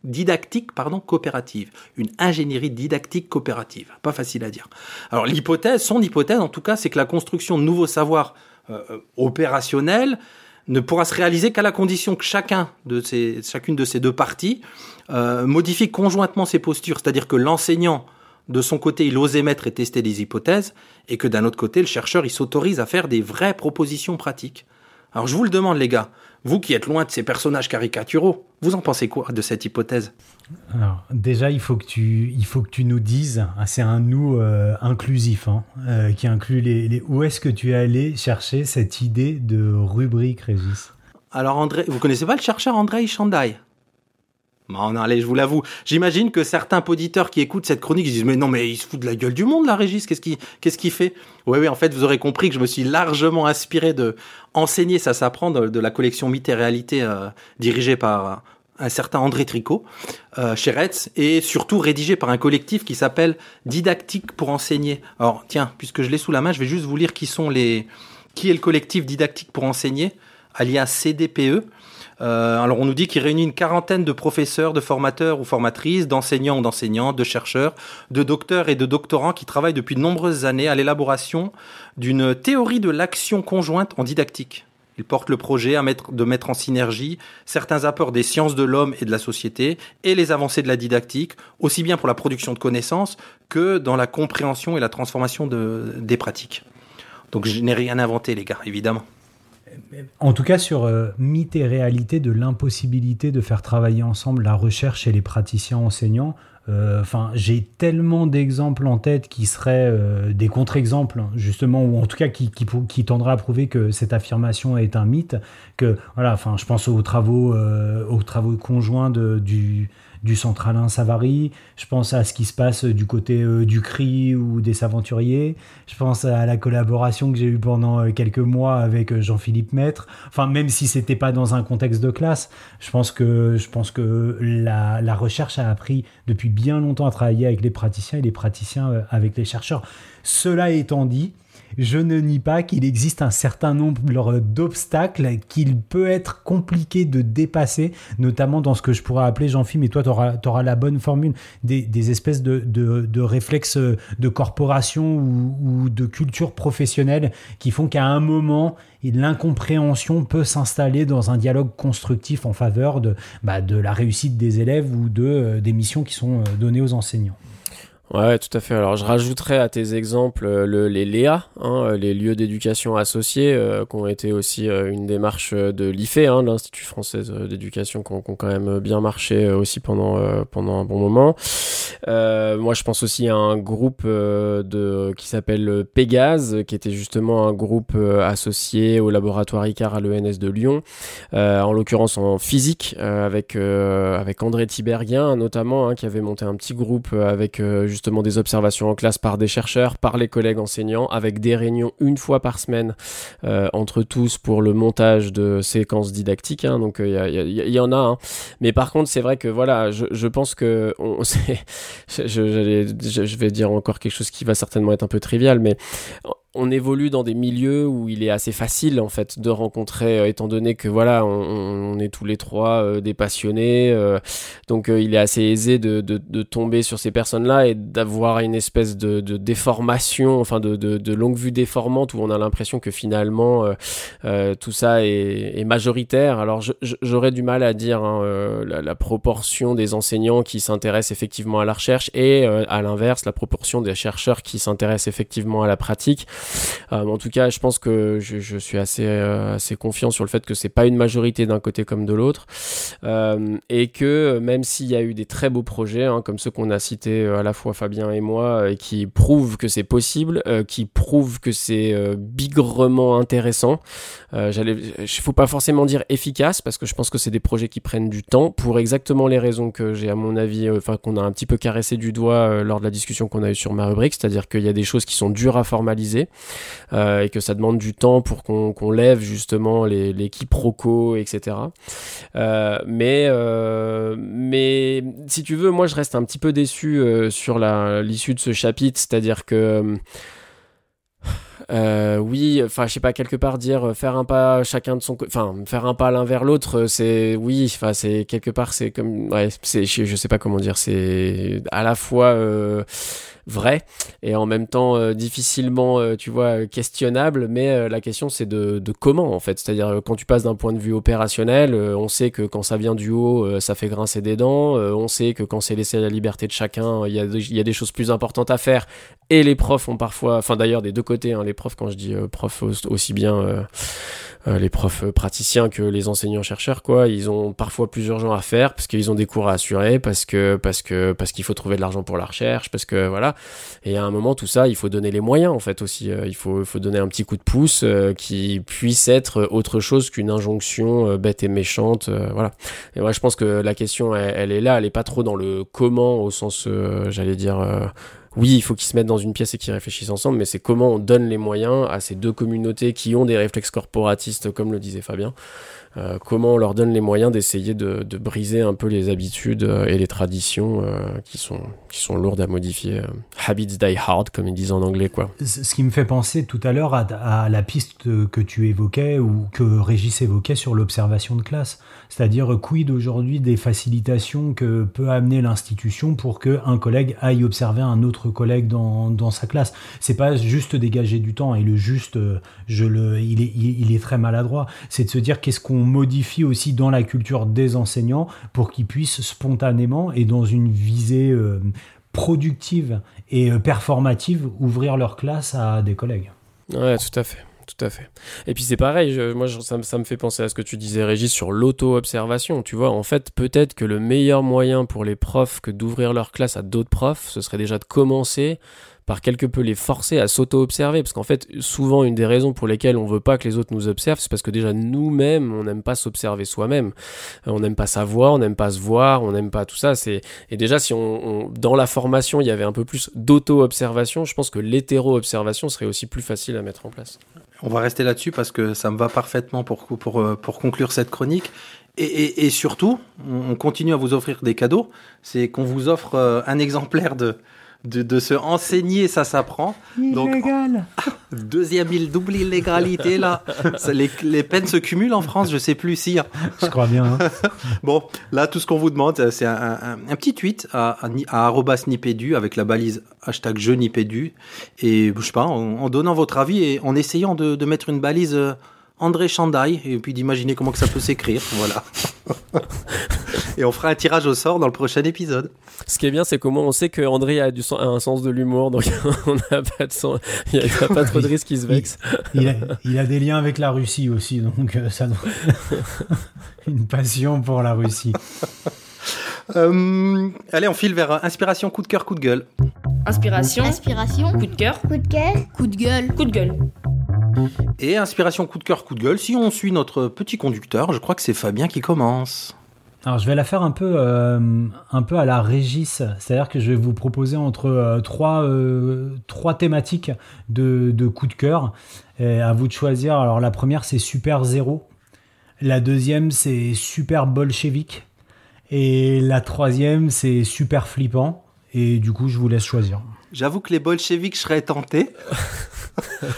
A: coopérative. Une ingénierie didactique coopérative. Pas facile à dire. Alors l'hypothèse, son hypothèse en tout cas, c'est que la construction de nouveaux savoirs euh, opérationnels ne pourra se réaliser qu'à la condition que chacun de ces, chacune de ces deux parties euh, modifie conjointement ses postures, c'est-à-dire que l'enseignant, de son côté, il ose émettre et tester des hypothèses, et que d'un autre côté, le chercheur, il s'autorise à faire des vraies propositions pratiques. Alors je vous le demande, les gars, vous qui êtes loin de ces personnages caricaturaux, vous en pensez quoi de cette hypothèse?
D: Alors, déjà, il faut que tu, il faut que tu nous dises, hein, c'est un nous euh, inclusif, hein, euh, qui inclut les, les où est-ce que tu es allé chercher cette idée de rubrique, Régis?
A: Alors, André, vous connaissez pas le chercheur André Chandaï non, allez, je vous l'avoue. J'imagine que certains auditeurs qui écoutent cette chronique disent mais non mais il se fout de la gueule du monde là, Régis. Qu'est-ce qu'il qu'est-ce fait? Oui, oui. En fait, vous aurez compris que je me suis largement inspiré de enseigner ça s'apprend de, la collection Mythes et Réalité euh, dirigée par un certain André Tricot euh, chez Retz et surtout rédigé par un collectif qui s'appelle Didactique pour enseigner. Alors tiens, puisque je l'ai sous la main, je vais juste vous lire qui qui est le collectif Didactique pour enseigner, alias CDPE. Euh, alors on nous dit qu'il réunit une quarantaine de professeurs, de formateurs ou formatrices, d'enseignants ou d'enseignantes, de chercheurs, de docteurs et de doctorants qui travaillent depuis de nombreuses années à l'élaboration d'une théorie de l'action conjointe en didactique. Il porte le projet à mettre, de mettre en synergie certains apports des sciences de l'homme et de la société et les avancées de la didactique, aussi bien pour la production de connaissances que dans la compréhension et la transformation de, des pratiques. Donc je n'ai rien inventé, les gars, évidemment
D: en tout cas sur euh, mythe et réalité de l'impossibilité de faire travailler ensemble la recherche et les praticiens enseignants. Euh, enfin, j'ai tellement d'exemples en tête qui seraient euh, des contre-exemples, justement, ou en tout cas qui, qui, tendraient à prouver que cette affirmation est un mythe. Que voilà, enfin, je pense aux travaux, aux travaux conjoints de, du du centralin Savary, je pense à ce qui se passe du côté euh, du CRI ou des Aventuriers, je pense à la collaboration que j'ai eue pendant euh, quelques mois avec euh, Jean-Philippe Maître, enfin même si c'était pas dans un contexte de classe, je pense que, je pense que la, la recherche a appris depuis bien longtemps à travailler avec les praticiens et les praticiens avec les chercheurs. Cela étant dit, je ne nie pas qu'il existe un certain nombre d'obstacles qu'il peut être compliqué de dépasser, notamment dans ce que je pourrais appeler, Jean-Philippe, mais toi, tu auras, la bonne formule, des, espèces de, réflexes de corporation ou, de culture professionnelle qui font qu'à un moment, l'incompréhension peut s'installer dans un dialogue constructif en faveur de, bah, la réussite des élèves ou euh, des missions qui sont euh, données aux enseignants.
E: Ouais, tout à fait. Alors, je rajouterais à tes exemples euh, le, les LEA, hein, euh, les lieux d'éducation associés, euh, qui ont été aussi une démarche de l'IFE, hein, l'Institut français d'éducation, qui ont, quand même bien marché aussi pendant, pendant un bon moment. moi, je pense aussi à un groupe de, qui s'appelle Pégase, qui était justement un groupe associé au laboratoire ICAR à l'ENS de Lyon, en l'occurrence en physique, avec, avec André Tiberghien notamment, hein, qui avait monté un petit groupe avec justement des observations en classe par des chercheurs, par les collègues enseignants, avec des réunions une fois par semaine euh, entre tous pour le montage de séquences didactiques. Hein. donc il euh, y, y, en a. Hein. Mais par contre, c'est vrai que voilà, je, je pense que on, je, je, je vais dire encore quelque chose qui va certainement être un peu trivial, mais on évolue dans des milieux où il est assez facile en fait de rencontrer, euh, étant donné que voilà, on, est tous les trois euh, des passionnés, euh, donc il est assez aisé de, tomber sur ces personnes-là et d'avoir une espèce de, déformation, enfin de, longue vue déformante où on a l'impression que finalement tout ça est, majoritaire. Alors j'aurais du mal à dire hein, la, la, proportion des enseignants qui s'intéressent effectivement à la recherche et à l'inverse la proportion des chercheurs qui s'intéressent effectivement à la pratique. Euh, en tout cas, je pense que je, suis assez, euh, assez confiant sur le fait que c'est pas une majorité d'un côté comme de l'autre. Euh, et que même s'il y a eu des très beaux projets, hein, comme ceux qu'on a cités à la fois Fabien et moi, et qui prouvent que c'est possible, qui prouvent que c'est bigrement intéressant, il faut pas forcément dire efficace, parce que je pense que c'est des projets qui prennent du temps, pour exactement les raisons que j'ai à mon avis, enfin qu'on a un petit peu caressé du doigt lors de la discussion qu'on a eue sur ma rubrique, c'est-à-dire qu'il y a des choses qui sont dures à formaliser, euh, et que ça demande du temps pour qu'on lève justement les, les quiproquos, etc. Euh, mais, euh, mais si tu veux, moi je reste un petit peu déçu sur l'issue de ce chapitre, c'est-à-dire que oui, enfin, je sais pas, quelque part dire faire un pas chacun de son enfin, faire un pas l'un vers l'autre, c'est oui, enfin, c'est quelque part, c'est comme, ouais, c'est, je, je, sais pas comment dire, c'est à la fois vrai et en même temps euh, difficilement, euh, tu vois, questionnable. Mais euh, la question c'est de, de, comment en fait. C'est-à-dire quand tu passes d'un point de vue opérationnel, on sait que quand ça vient du haut, ça fait grincer des dents. on sait que quand c'est laissé à la liberté de chacun, il y, a, y a des choses plus importantes à faire. Et les profs ont parfois, enfin d'ailleurs des deux côtés, hein, les profs quand je dis profs aussi bien euh, les profs praticiens que les enseignants chercheurs quoi ils ont parfois plusieurs gens à faire parce qu'ils ont des cours à assurer parce que parce que parce qu'il faut trouver de l'argent pour la recherche parce que voilà. Et à un moment tout ça il faut donner les moyens en fait aussi euh, il faut il faut donner un petit coup de pouce euh, qui puisse être autre chose qu'une injonction bête et méchante voilà. Et moi je pense que la question elle, elle, est là elle est pas trop dans le comment au sens j'allais dire oui, il faut qu'ils se mettent dans une pièce et qu'ils réfléchissent ensemble, mais c'est comment on donne les moyens à ces deux communautés qui ont des réflexes corporatistes, comme le disait Fabien, euh, comment on leur donne les moyens d'essayer de, briser un peu les habitudes euh, et les traditions euh, qui, sont, qui sont lourdes à modifier. habits die hard, comme ils disent en anglais. Quoi.
D: Ce qui me fait penser tout à l'heure à, la piste que tu évoquais ou que Régis évoquait sur l'observation de classe. C'est-à-dire, quid aujourd'hui des facilitations que peut amener l'institution pour qu'un collègue aille observer un autre collègue dans, dans sa classe? C'est pas juste dégager du temps et le juste, je le, il, est, il est très maladroit. C'est de se dire qu'est-ce qu'on modifie aussi dans la culture des enseignants pour qu'ils puissent spontanément et dans une visée euh, productive et euh, performative ouvrir leur classe à des collègues.
E: Ouais, tout à fait. Tout à fait. Et puis c'est pareil, moi ça, me fait penser à ce que tu disais Régis sur l'auto-observation. Tu vois, en fait, peut-être que le meilleur moyen pour les profs que d'ouvrir leur classe à d'autres profs, ce serait déjà de commencer par quelque peu les forcer à s'auto-observer. Parce qu'en fait, souvent, une des raisons pour lesquelles on veut pas que les autres nous observent, c'est parce que déjà nous-mêmes, on n'aime pas s'observer soi-même. Euh, on n'aime pas savoir, on n'aime pas se voir, on n'aime pas tout ça. Et déjà, si dans la formation, il y avait un peu plus d'auto-observation, je pense que l'hétéro-observation serait aussi plus facile à mettre en place.
A: On va rester là-dessus parce que ça me va parfaitement pour, euh, conclure cette chronique. Et, et, et, surtout, on continue à vous offrir des cadeaux. C'est qu'on vous offre euh, un exemplaire de, de, de se enseigner, ça s'apprend. Donc,
D: Illégal.
A: deuxième île, double illégalité, là. Ça, les, les peines se cumulent en France, je sais plus si. hein.
D: Je crois bien. hein.
A: Bon, là, tout ce qu'on vous demande, euh, c'est un, un- un petit tweet à, à, à avec la balise hashtag je nipédu. Et, je sais pas, en, en donnant votre avis et en essayant de, de mettre une balise euh, André Chandaille et puis d'imaginer comment que ça peut s'écrire. Voilà. et on fera un tirage au sort dans le prochain épisode.
E: Ce qui est bien, c'est comment on sait que André a, du, sen- a un sens de l'humour, donc on n'a pas de sens, il n'y a, pas trop de risques qu'il se vexe.
D: Il a, il a des liens avec la Russie aussi, donc euh, ça doit... Une passion pour la Russie.
A: Euh, allez, on file vers euh, inspiration, coup de cœur, coup de gueule.
H: Inspiration,
B: Inspiration,
H: coup de cœur,
B: coup de cœur, coup de gueule.
H: coup de gueule.
A: Et inspiration, coup de cœur, coup de gueule. Si on suit notre petit conducteur, je crois que c'est Fabien qui commence.
D: Alors je vais la faire un peu, euh, un peu à la Régis, c'est-à-dire que je vais vous proposer entre euh, trois, euh, trois thématiques de, de coup de cœur. À vous de choisir. Alors la première c'est Super Zéro, la deuxième c'est Super Bolchevique et la troisième c'est Super Flippant. Et du coup je vous laisse choisir.
A: J'avoue que les bolcheviks, je serais tenté,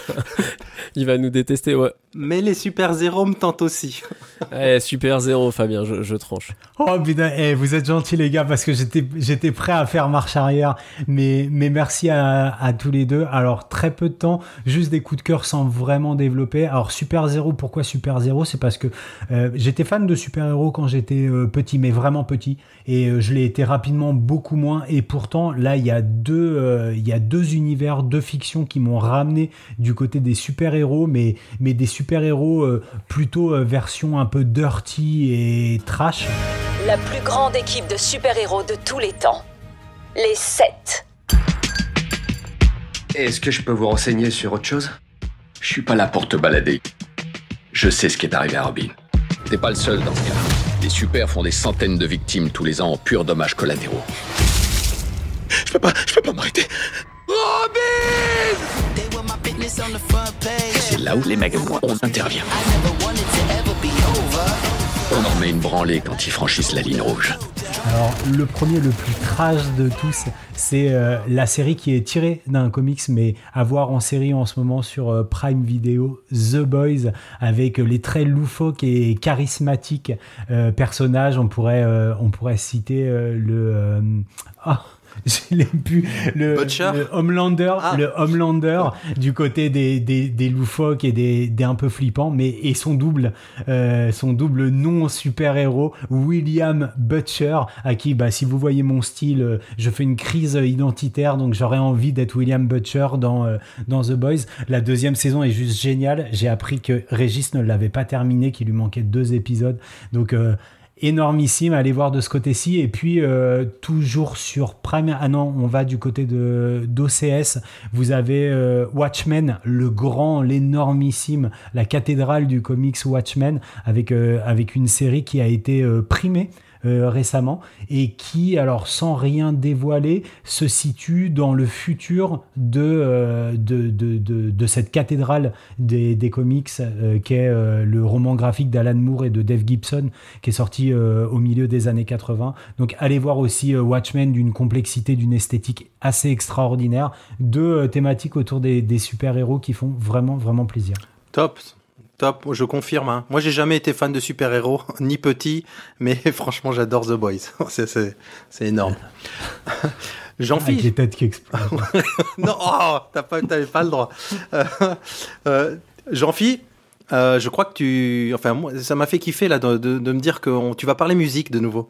E: Il va nous détester, ouais.
A: mais les super zéros me tentent aussi.
E: Eh, super zéro, Fabien, je, je tranche.
D: Oh putain, eh, vous êtes gentils les gars parce que j'étais j'étais prêt à faire marche arrière, mais mais merci à, à tous les deux. Alors très peu de temps, juste des coups de cœur sans vraiment développer. Alors Super Zéro, pourquoi Super Zéro? C'est parce que euh, j'étais fan de super héros quand j'étais euh, petit, mais vraiment petit, et euh, je l'ai été rapidement beaucoup moins. Et pourtant là, il y a deux euh, il y a deux univers, deux fictions qui m'ont ramené du côté des super héros, mais mais des super héros euh, plutôt euh, version un peu dirty et trash.
I: La plus grande équipe de super-héros de tous les temps. Les 7.
J: Est-ce que je peux vous renseigner sur autre chose? Je suis pas là pour te balader. Je sais ce qui est arrivé à Robin. T'es pas le seul dans ce cas. Les super font des centaines de victimes tous les ans en purs dommages collatéraux. Je peux pas, je peux pas m'arrêter. C'est là où les mecs on intervient. On en met une branlée quand ils franchissent la ligne rouge.
D: Alors, le premier, le plus trash de tous, c'est euh, la série qui est tirée d'un comics, mais à voir en série en ce moment sur euh, Prime Video, The Boys, avec euh, les très loufoques et charismatiques personnages. On pourrait, on pourrait citer le. ah, je l'ai plus. Le, le Homelander,
A: Ah.
D: le Homelander du côté des, des, des loufoques et des, des un peu flippants, mais et son double, euh, son double non super héros, William Butcher, à qui, bah, si vous voyez mon style, euh, je fais une crise identitaire, donc j'aurais envie d'être William Butcher dans euh, dans The Boys. La deuxième saison est juste géniale. J'ai appris que Régis ne l'avait pas terminé, qu'il lui manquait deux épisodes, donc euh, énormissime à aller voir de ce côté-ci. Et puis euh, toujours sur Prime. Ah non on va du côté de d'OCS vous avez euh, Watchmen le grand l'énormissime la cathédrale du comics Watchmen avec euh, avec une série qui a été primée euh, récemment et qui, alors sans rien dévoiler, se situe dans le futur de, euh, de, de, de, cette cathédrale des, des comics euh, qu'est le roman graphique d'Alan Moore et de Dave Gibson qui est sorti au milieu des années 80. Donc allez voir aussi Watchmen d'une complexité, d'une esthétique assez extraordinaire, deux thématiques autour des, des super-héros qui font vraiment, vraiment plaisir.
A: Top, top, je confirme. hein. Moi, j'ai jamais été fan de super-héros, ni petit, mais franchement, j'adore The Boys. C'est- C'est c'est énorme. J'en
D: Avec les
A: fiche.
D: têtes qui explosent.
A: Non, oh, t'as pas, t'avais pas le droit. Euh, euh, J'en fiche. euh, je crois que tu, enfin, moi, ça m'a fait kiffer là de, de- de me dire que on- tu vas parler musique de nouveau.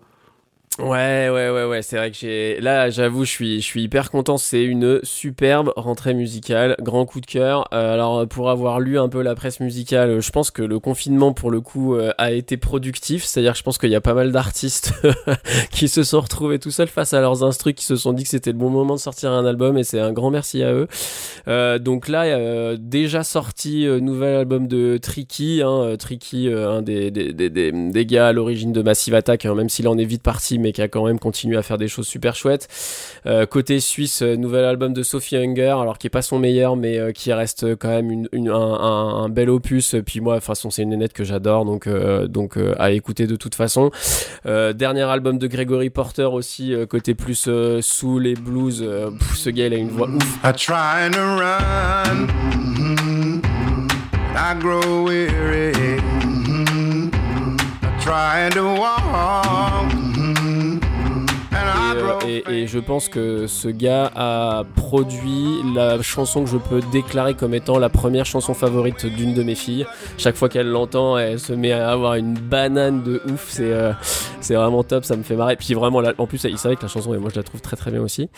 E: Ouais, ouais, ouais, ouais, c'est vrai que j'ai. Là, j'avoue, je suis, je suis hyper content. C'est une superbe rentrée musicale, grand coup de cœur. Euh, alors, pour avoir lu un peu la presse musicale, euh, je pense que le confinement, pour le coup, euh, a été productif. C'est-à-dire, je pense qu'il y a pas mal d'artistes qui se sont retrouvés tout seuls face à leurs instrus, qui se sont dit que c'était le bon moment de sortir un album, et c'est un grand merci à eux. Euh, donc là, euh, déjà sorti euh, nouvel album de Tricky, hein, Tricky, un des, des, des, des, gars à l'origine de Massive Attack, hein, même s'il en est vite parti, mais qui a quand même continué à faire des choses super chouettes. côté suisse, nouvel album de Sophie Hunger, alors qui est pas son meilleur, mais qui reste quand même une, un, bel opus. Puis moi, de toute façon, c'est une nénette que j'adore, donc, donc à écouter de toute façon. dernier album de Gregory Porter aussi, côté plus soul et blues. ce gars, il a une voix ouf. I grow weary. Trying to walk and I et, je pense que ce gars a produit la chanson que je peux déclarer comme étant la première chanson favorite d'une de mes filles. Chaque fois qu'elle l'entend, elle se met à avoir une banane de ouf. C'est euh, c'est vraiment top, ça me fait marrer. Puis vraiment, en plus, il savait que la chanson, et moi je la trouve très très bien aussi.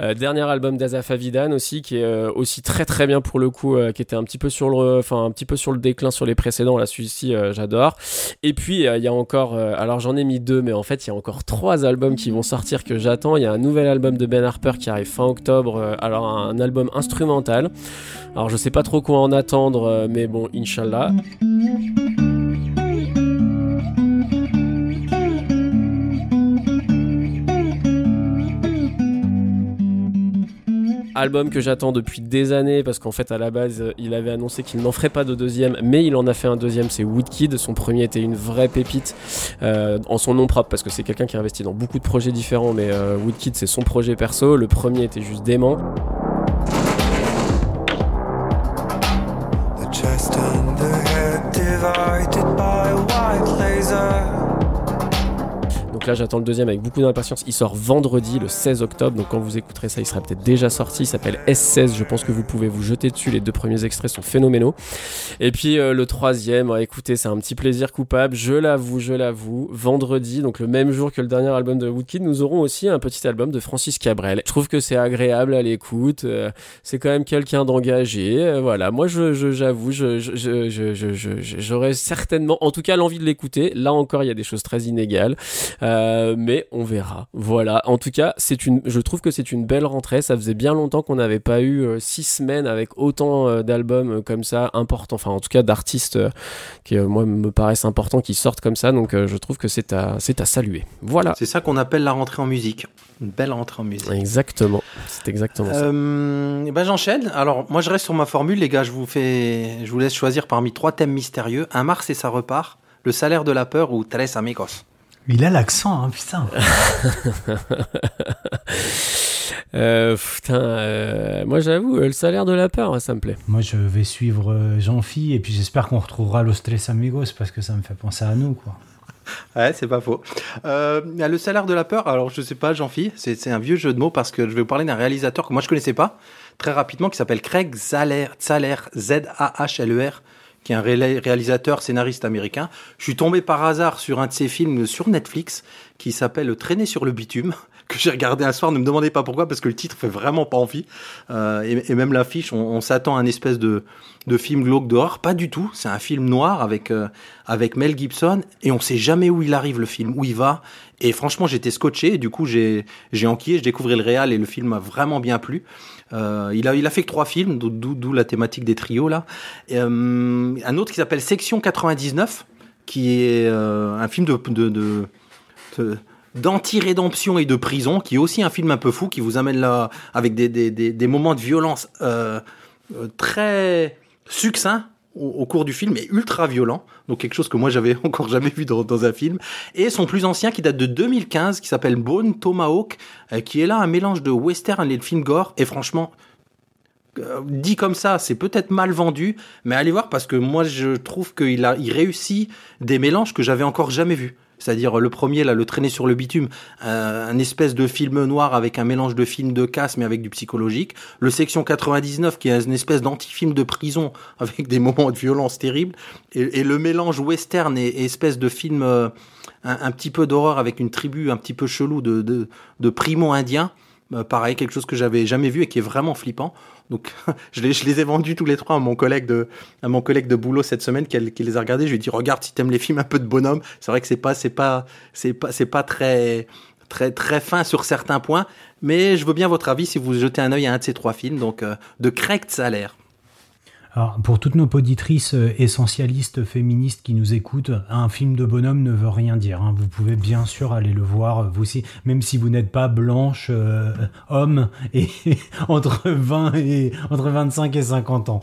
E: Euh, dernier album d'Azaf Avidan aussi, qui est euh, aussi très très bien pour le coup, qui était un petit peu sur le, enfin un petit peu sur le déclin sur les précédents. Là, celui-ci, j'adore. Et puis il y a encore, alors j'en ai mis deux, mais en fait il y a encore trois albums qui vont sortir que j'attends. Il y a un nouvel album de Ben Harper qui arrive fin octobre. Euh, alors un album instrumental. Alors je sais pas trop quoi en attendre, euh, mais bon, Inch'Allah. Album que j'attends depuis des années parce qu'en fait à la base il avait annoncé qu'il n'en ferait pas de deuxième mais il en a fait un deuxième c'est Woodkid son premier était une vraie pépite euh, en son nom propre parce que c'est quelqu'un qui a investi dans beaucoup de projets différents mais euh, Woodkid c'est son projet perso. Le premier était juste dément là, j'attends le deuxième avec beaucoup d'impatience. Il sort vendredi, le 16 octobre. Donc, quand vous écouterez ça, il sera peut-être déjà sorti. Il s'appelle S16. Je pense que vous pouvez vous jeter dessus. Les deux premiers extraits sont phénoménaux. Et puis, euh, le troisième, écoutez, c'est un petit plaisir coupable. Je l'avoue, je l'avoue. Vendredi, donc le même jour que le dernier album de Woodkid, nous aurons aussi un petit album de Francis Cabrel. Je trouve que c'est agréable à l'écoute. Euh, c'est quand même quelqu'un d'engagé. Euh, voilà. Moi, je, j'avoue, je, j'aurais certainement, en tout cas, l'envie de l'écouter. Là encore, il y a des choses très inégales. Euh, mais on verra. Voilà. En tout cas, c'est une, je trouve que c'est une belle rentrée. Ça faisait bien longtemps qu'on n'avait pas eu euh, six semaines avec autant euh, d'albums comme ça importants. Enfin, en tout cas, d'artistes qui, moi, me paraissent importants qui sortent comme ça. Donc, je trouve que c'est à, c'est à saluer. Voilà.
A: C'est ça qu'on appelle la rentrée en musique. Une belle rentrée en musique.
E: Exactement. C'est exactement ça.
A: ben j'enchaîne. Alors, moi, je reste sur ma formule, les gars. Je vous fais, je vous laisse choisir parmi trois thèmes mystérieux. Un Mars et ça repart. Le salaire de la peur ou Tres Amigos.
D: Il a l'accent, hein, putain.
E: Euh, putain, euh, moi j'avoue, le salaire de la peur, ça me plaît.
D: Moi je vais suivre euh, Jean-Phi et puis j'espère qu'on retrouvera Los Tres Amigos parce que ça me fait penser à nous, quoi.
A: Ouais, c'est pas faux. le salaire de la peur, alors je sais pas, Jean-Phi, c'est un vieux jeu de mots parce que je vais vous parler d'un réalisateur que moi je connaissais pas, très rapidement, qui s'appelle Craig Zahler, Z-A-H-L-E-R qui est un réalisateur, scénariste américain. Je suis tombé par hasard sur un de ses films sur Netflix qui s'appelle Traîner sur le bitume que j'ai regardé un soir. Ne me demandez pas pourquoi, parce que le titre fait vraiment pas envie. Euh, et, même l'affiche, on, s'attend à un espèce de, film glauque d'horreur. Pas du tout. C'est un film noir avec euh, avec Mel Gibson et on sait jamais où il arrive le film, où il va. Et franchement, j'étais scotché. Et du coup, j'ai j'ai enquillé, je découvrais le réal et le film m'a vraiment bien plu. Euh, il, a, il a fait que trois films, d'où la thématique des trios là. Euh, un autre qui s'appelle Section 99, qui est euh, un film de, de, de, d'anti-rédemption et de prison, qui est aussi un film un peu fou, qui vous amène là avec des, des, des, des moments de violence euh, très succincts au, cours du film est ultra violent, donc quelque chose que moi j'avais encore jamais vu dans, un film. Et son plus ancien qui date de 2015, qui s'appelle Bone Tomahawk, euh, qui est là un mélange de western et de film gore. Et franchement, euh, dit comme ça, c'est peut-être mal vendu, mais allez voir parce que moi je trouve qu'il a, il réussit des mélanges que j'avais encore jamais vus. C'est-à-dire le premier, là, le traîner sur le bitume, euh, un espèce de film noir avec un mélange de film de casse mais avec du psychologique. Le section 99 qui est une espèce d'anti-film de prison avec des moments de violence terribles. Et, le mélange western et, espèce de film euh, un, petit peu d'horreur avec une tribu un petit peu chelou de, de, de primo-indiens. Euh, pareil, quelque chose que j'avais jamais vu et qui est vraiment flippant. Donc, je les, je les ai vendus tous les trois à mon collègue de, à mon collègue de boulot cette semaine qui, les a regardés. Je lui ai dit, regarde si t'aimes les films un peu de bonhomme. C'est vrai que c'est pas, c'est pas, c'est pas, c'est pas très, très, très fin sur certains points. Mais je veux bien votre avis si vous jetez un œil à un de ces trois films. Donc, euh, de Craig Saler.
D: Alors, pour toutes nos poditrices euh, essentialistes féministes qui nous écoutent, un film de bonhomme ne veut rien dire. hein. Vous pouvez bien sûr aller le voir, euh, vous aussi, même si vous n'êtes pas blanche, euh, homme, et entre 20 et entre 25 et 50 ans.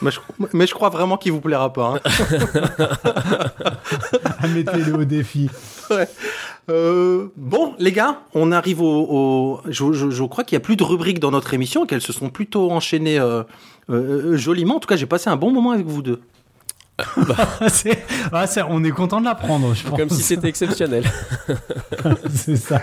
A: Mais je, mais je crois vraiment qu'il vous plaira pas. hein.
D: Ah, Mettez-le au défi.
A: Ouais. Euh, bon, les gars, on arrive au. au- je, je- je crois qu'il y a plus de rubriques dans notre émission, qu'elles se sont plutôt enchaînées euh, euh, joliment. En tout cas, j'ai passé un bon moment avec vous deux.
D: Ah, on est content de l'apprendre, je pense.
E: Comme si c'était exceptionnel.
D: C'est ça.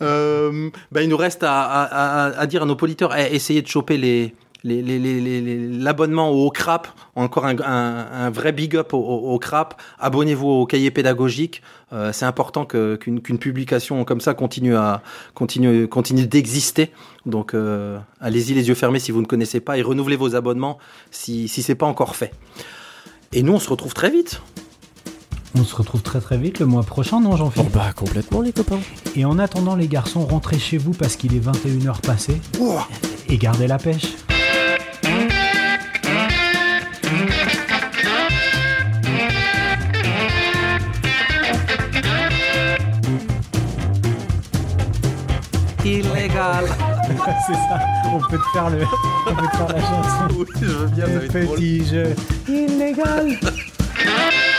A: Euh, bah, il nous reste à, à- à- à dire à nos auditeurs, eh, essayez de choper les. Les- les- les- les- les- L'abonnement au CRAP, encore un, un- un vrai big up au, au, au CRAP. Abonnez-vous au cahier pédagogique. Euh, c'est important qu'une publication comme ça continue à continue continue d'exister. Donc euh, allez-y les yeux fermés si vous ne connaissez pas et renouvelez vos abonnements si si c'est pas encore fait. Et nous on se retrouve très vite.
D: On se retrouve très très vite le mois prochain, non
E: Oh
D: Jean-Philippe
E: bah complètement les copains.
D: Et en attendant les garçons, rentrez chez vous parce qu'il est 21h passé et gardez la pêche.
A: Illégal.
D: C'est ça, on peut te faire, le... on peut te faire la chanson.
A: Oui, je veux bien, drôle.
D: Petit jeu illégal.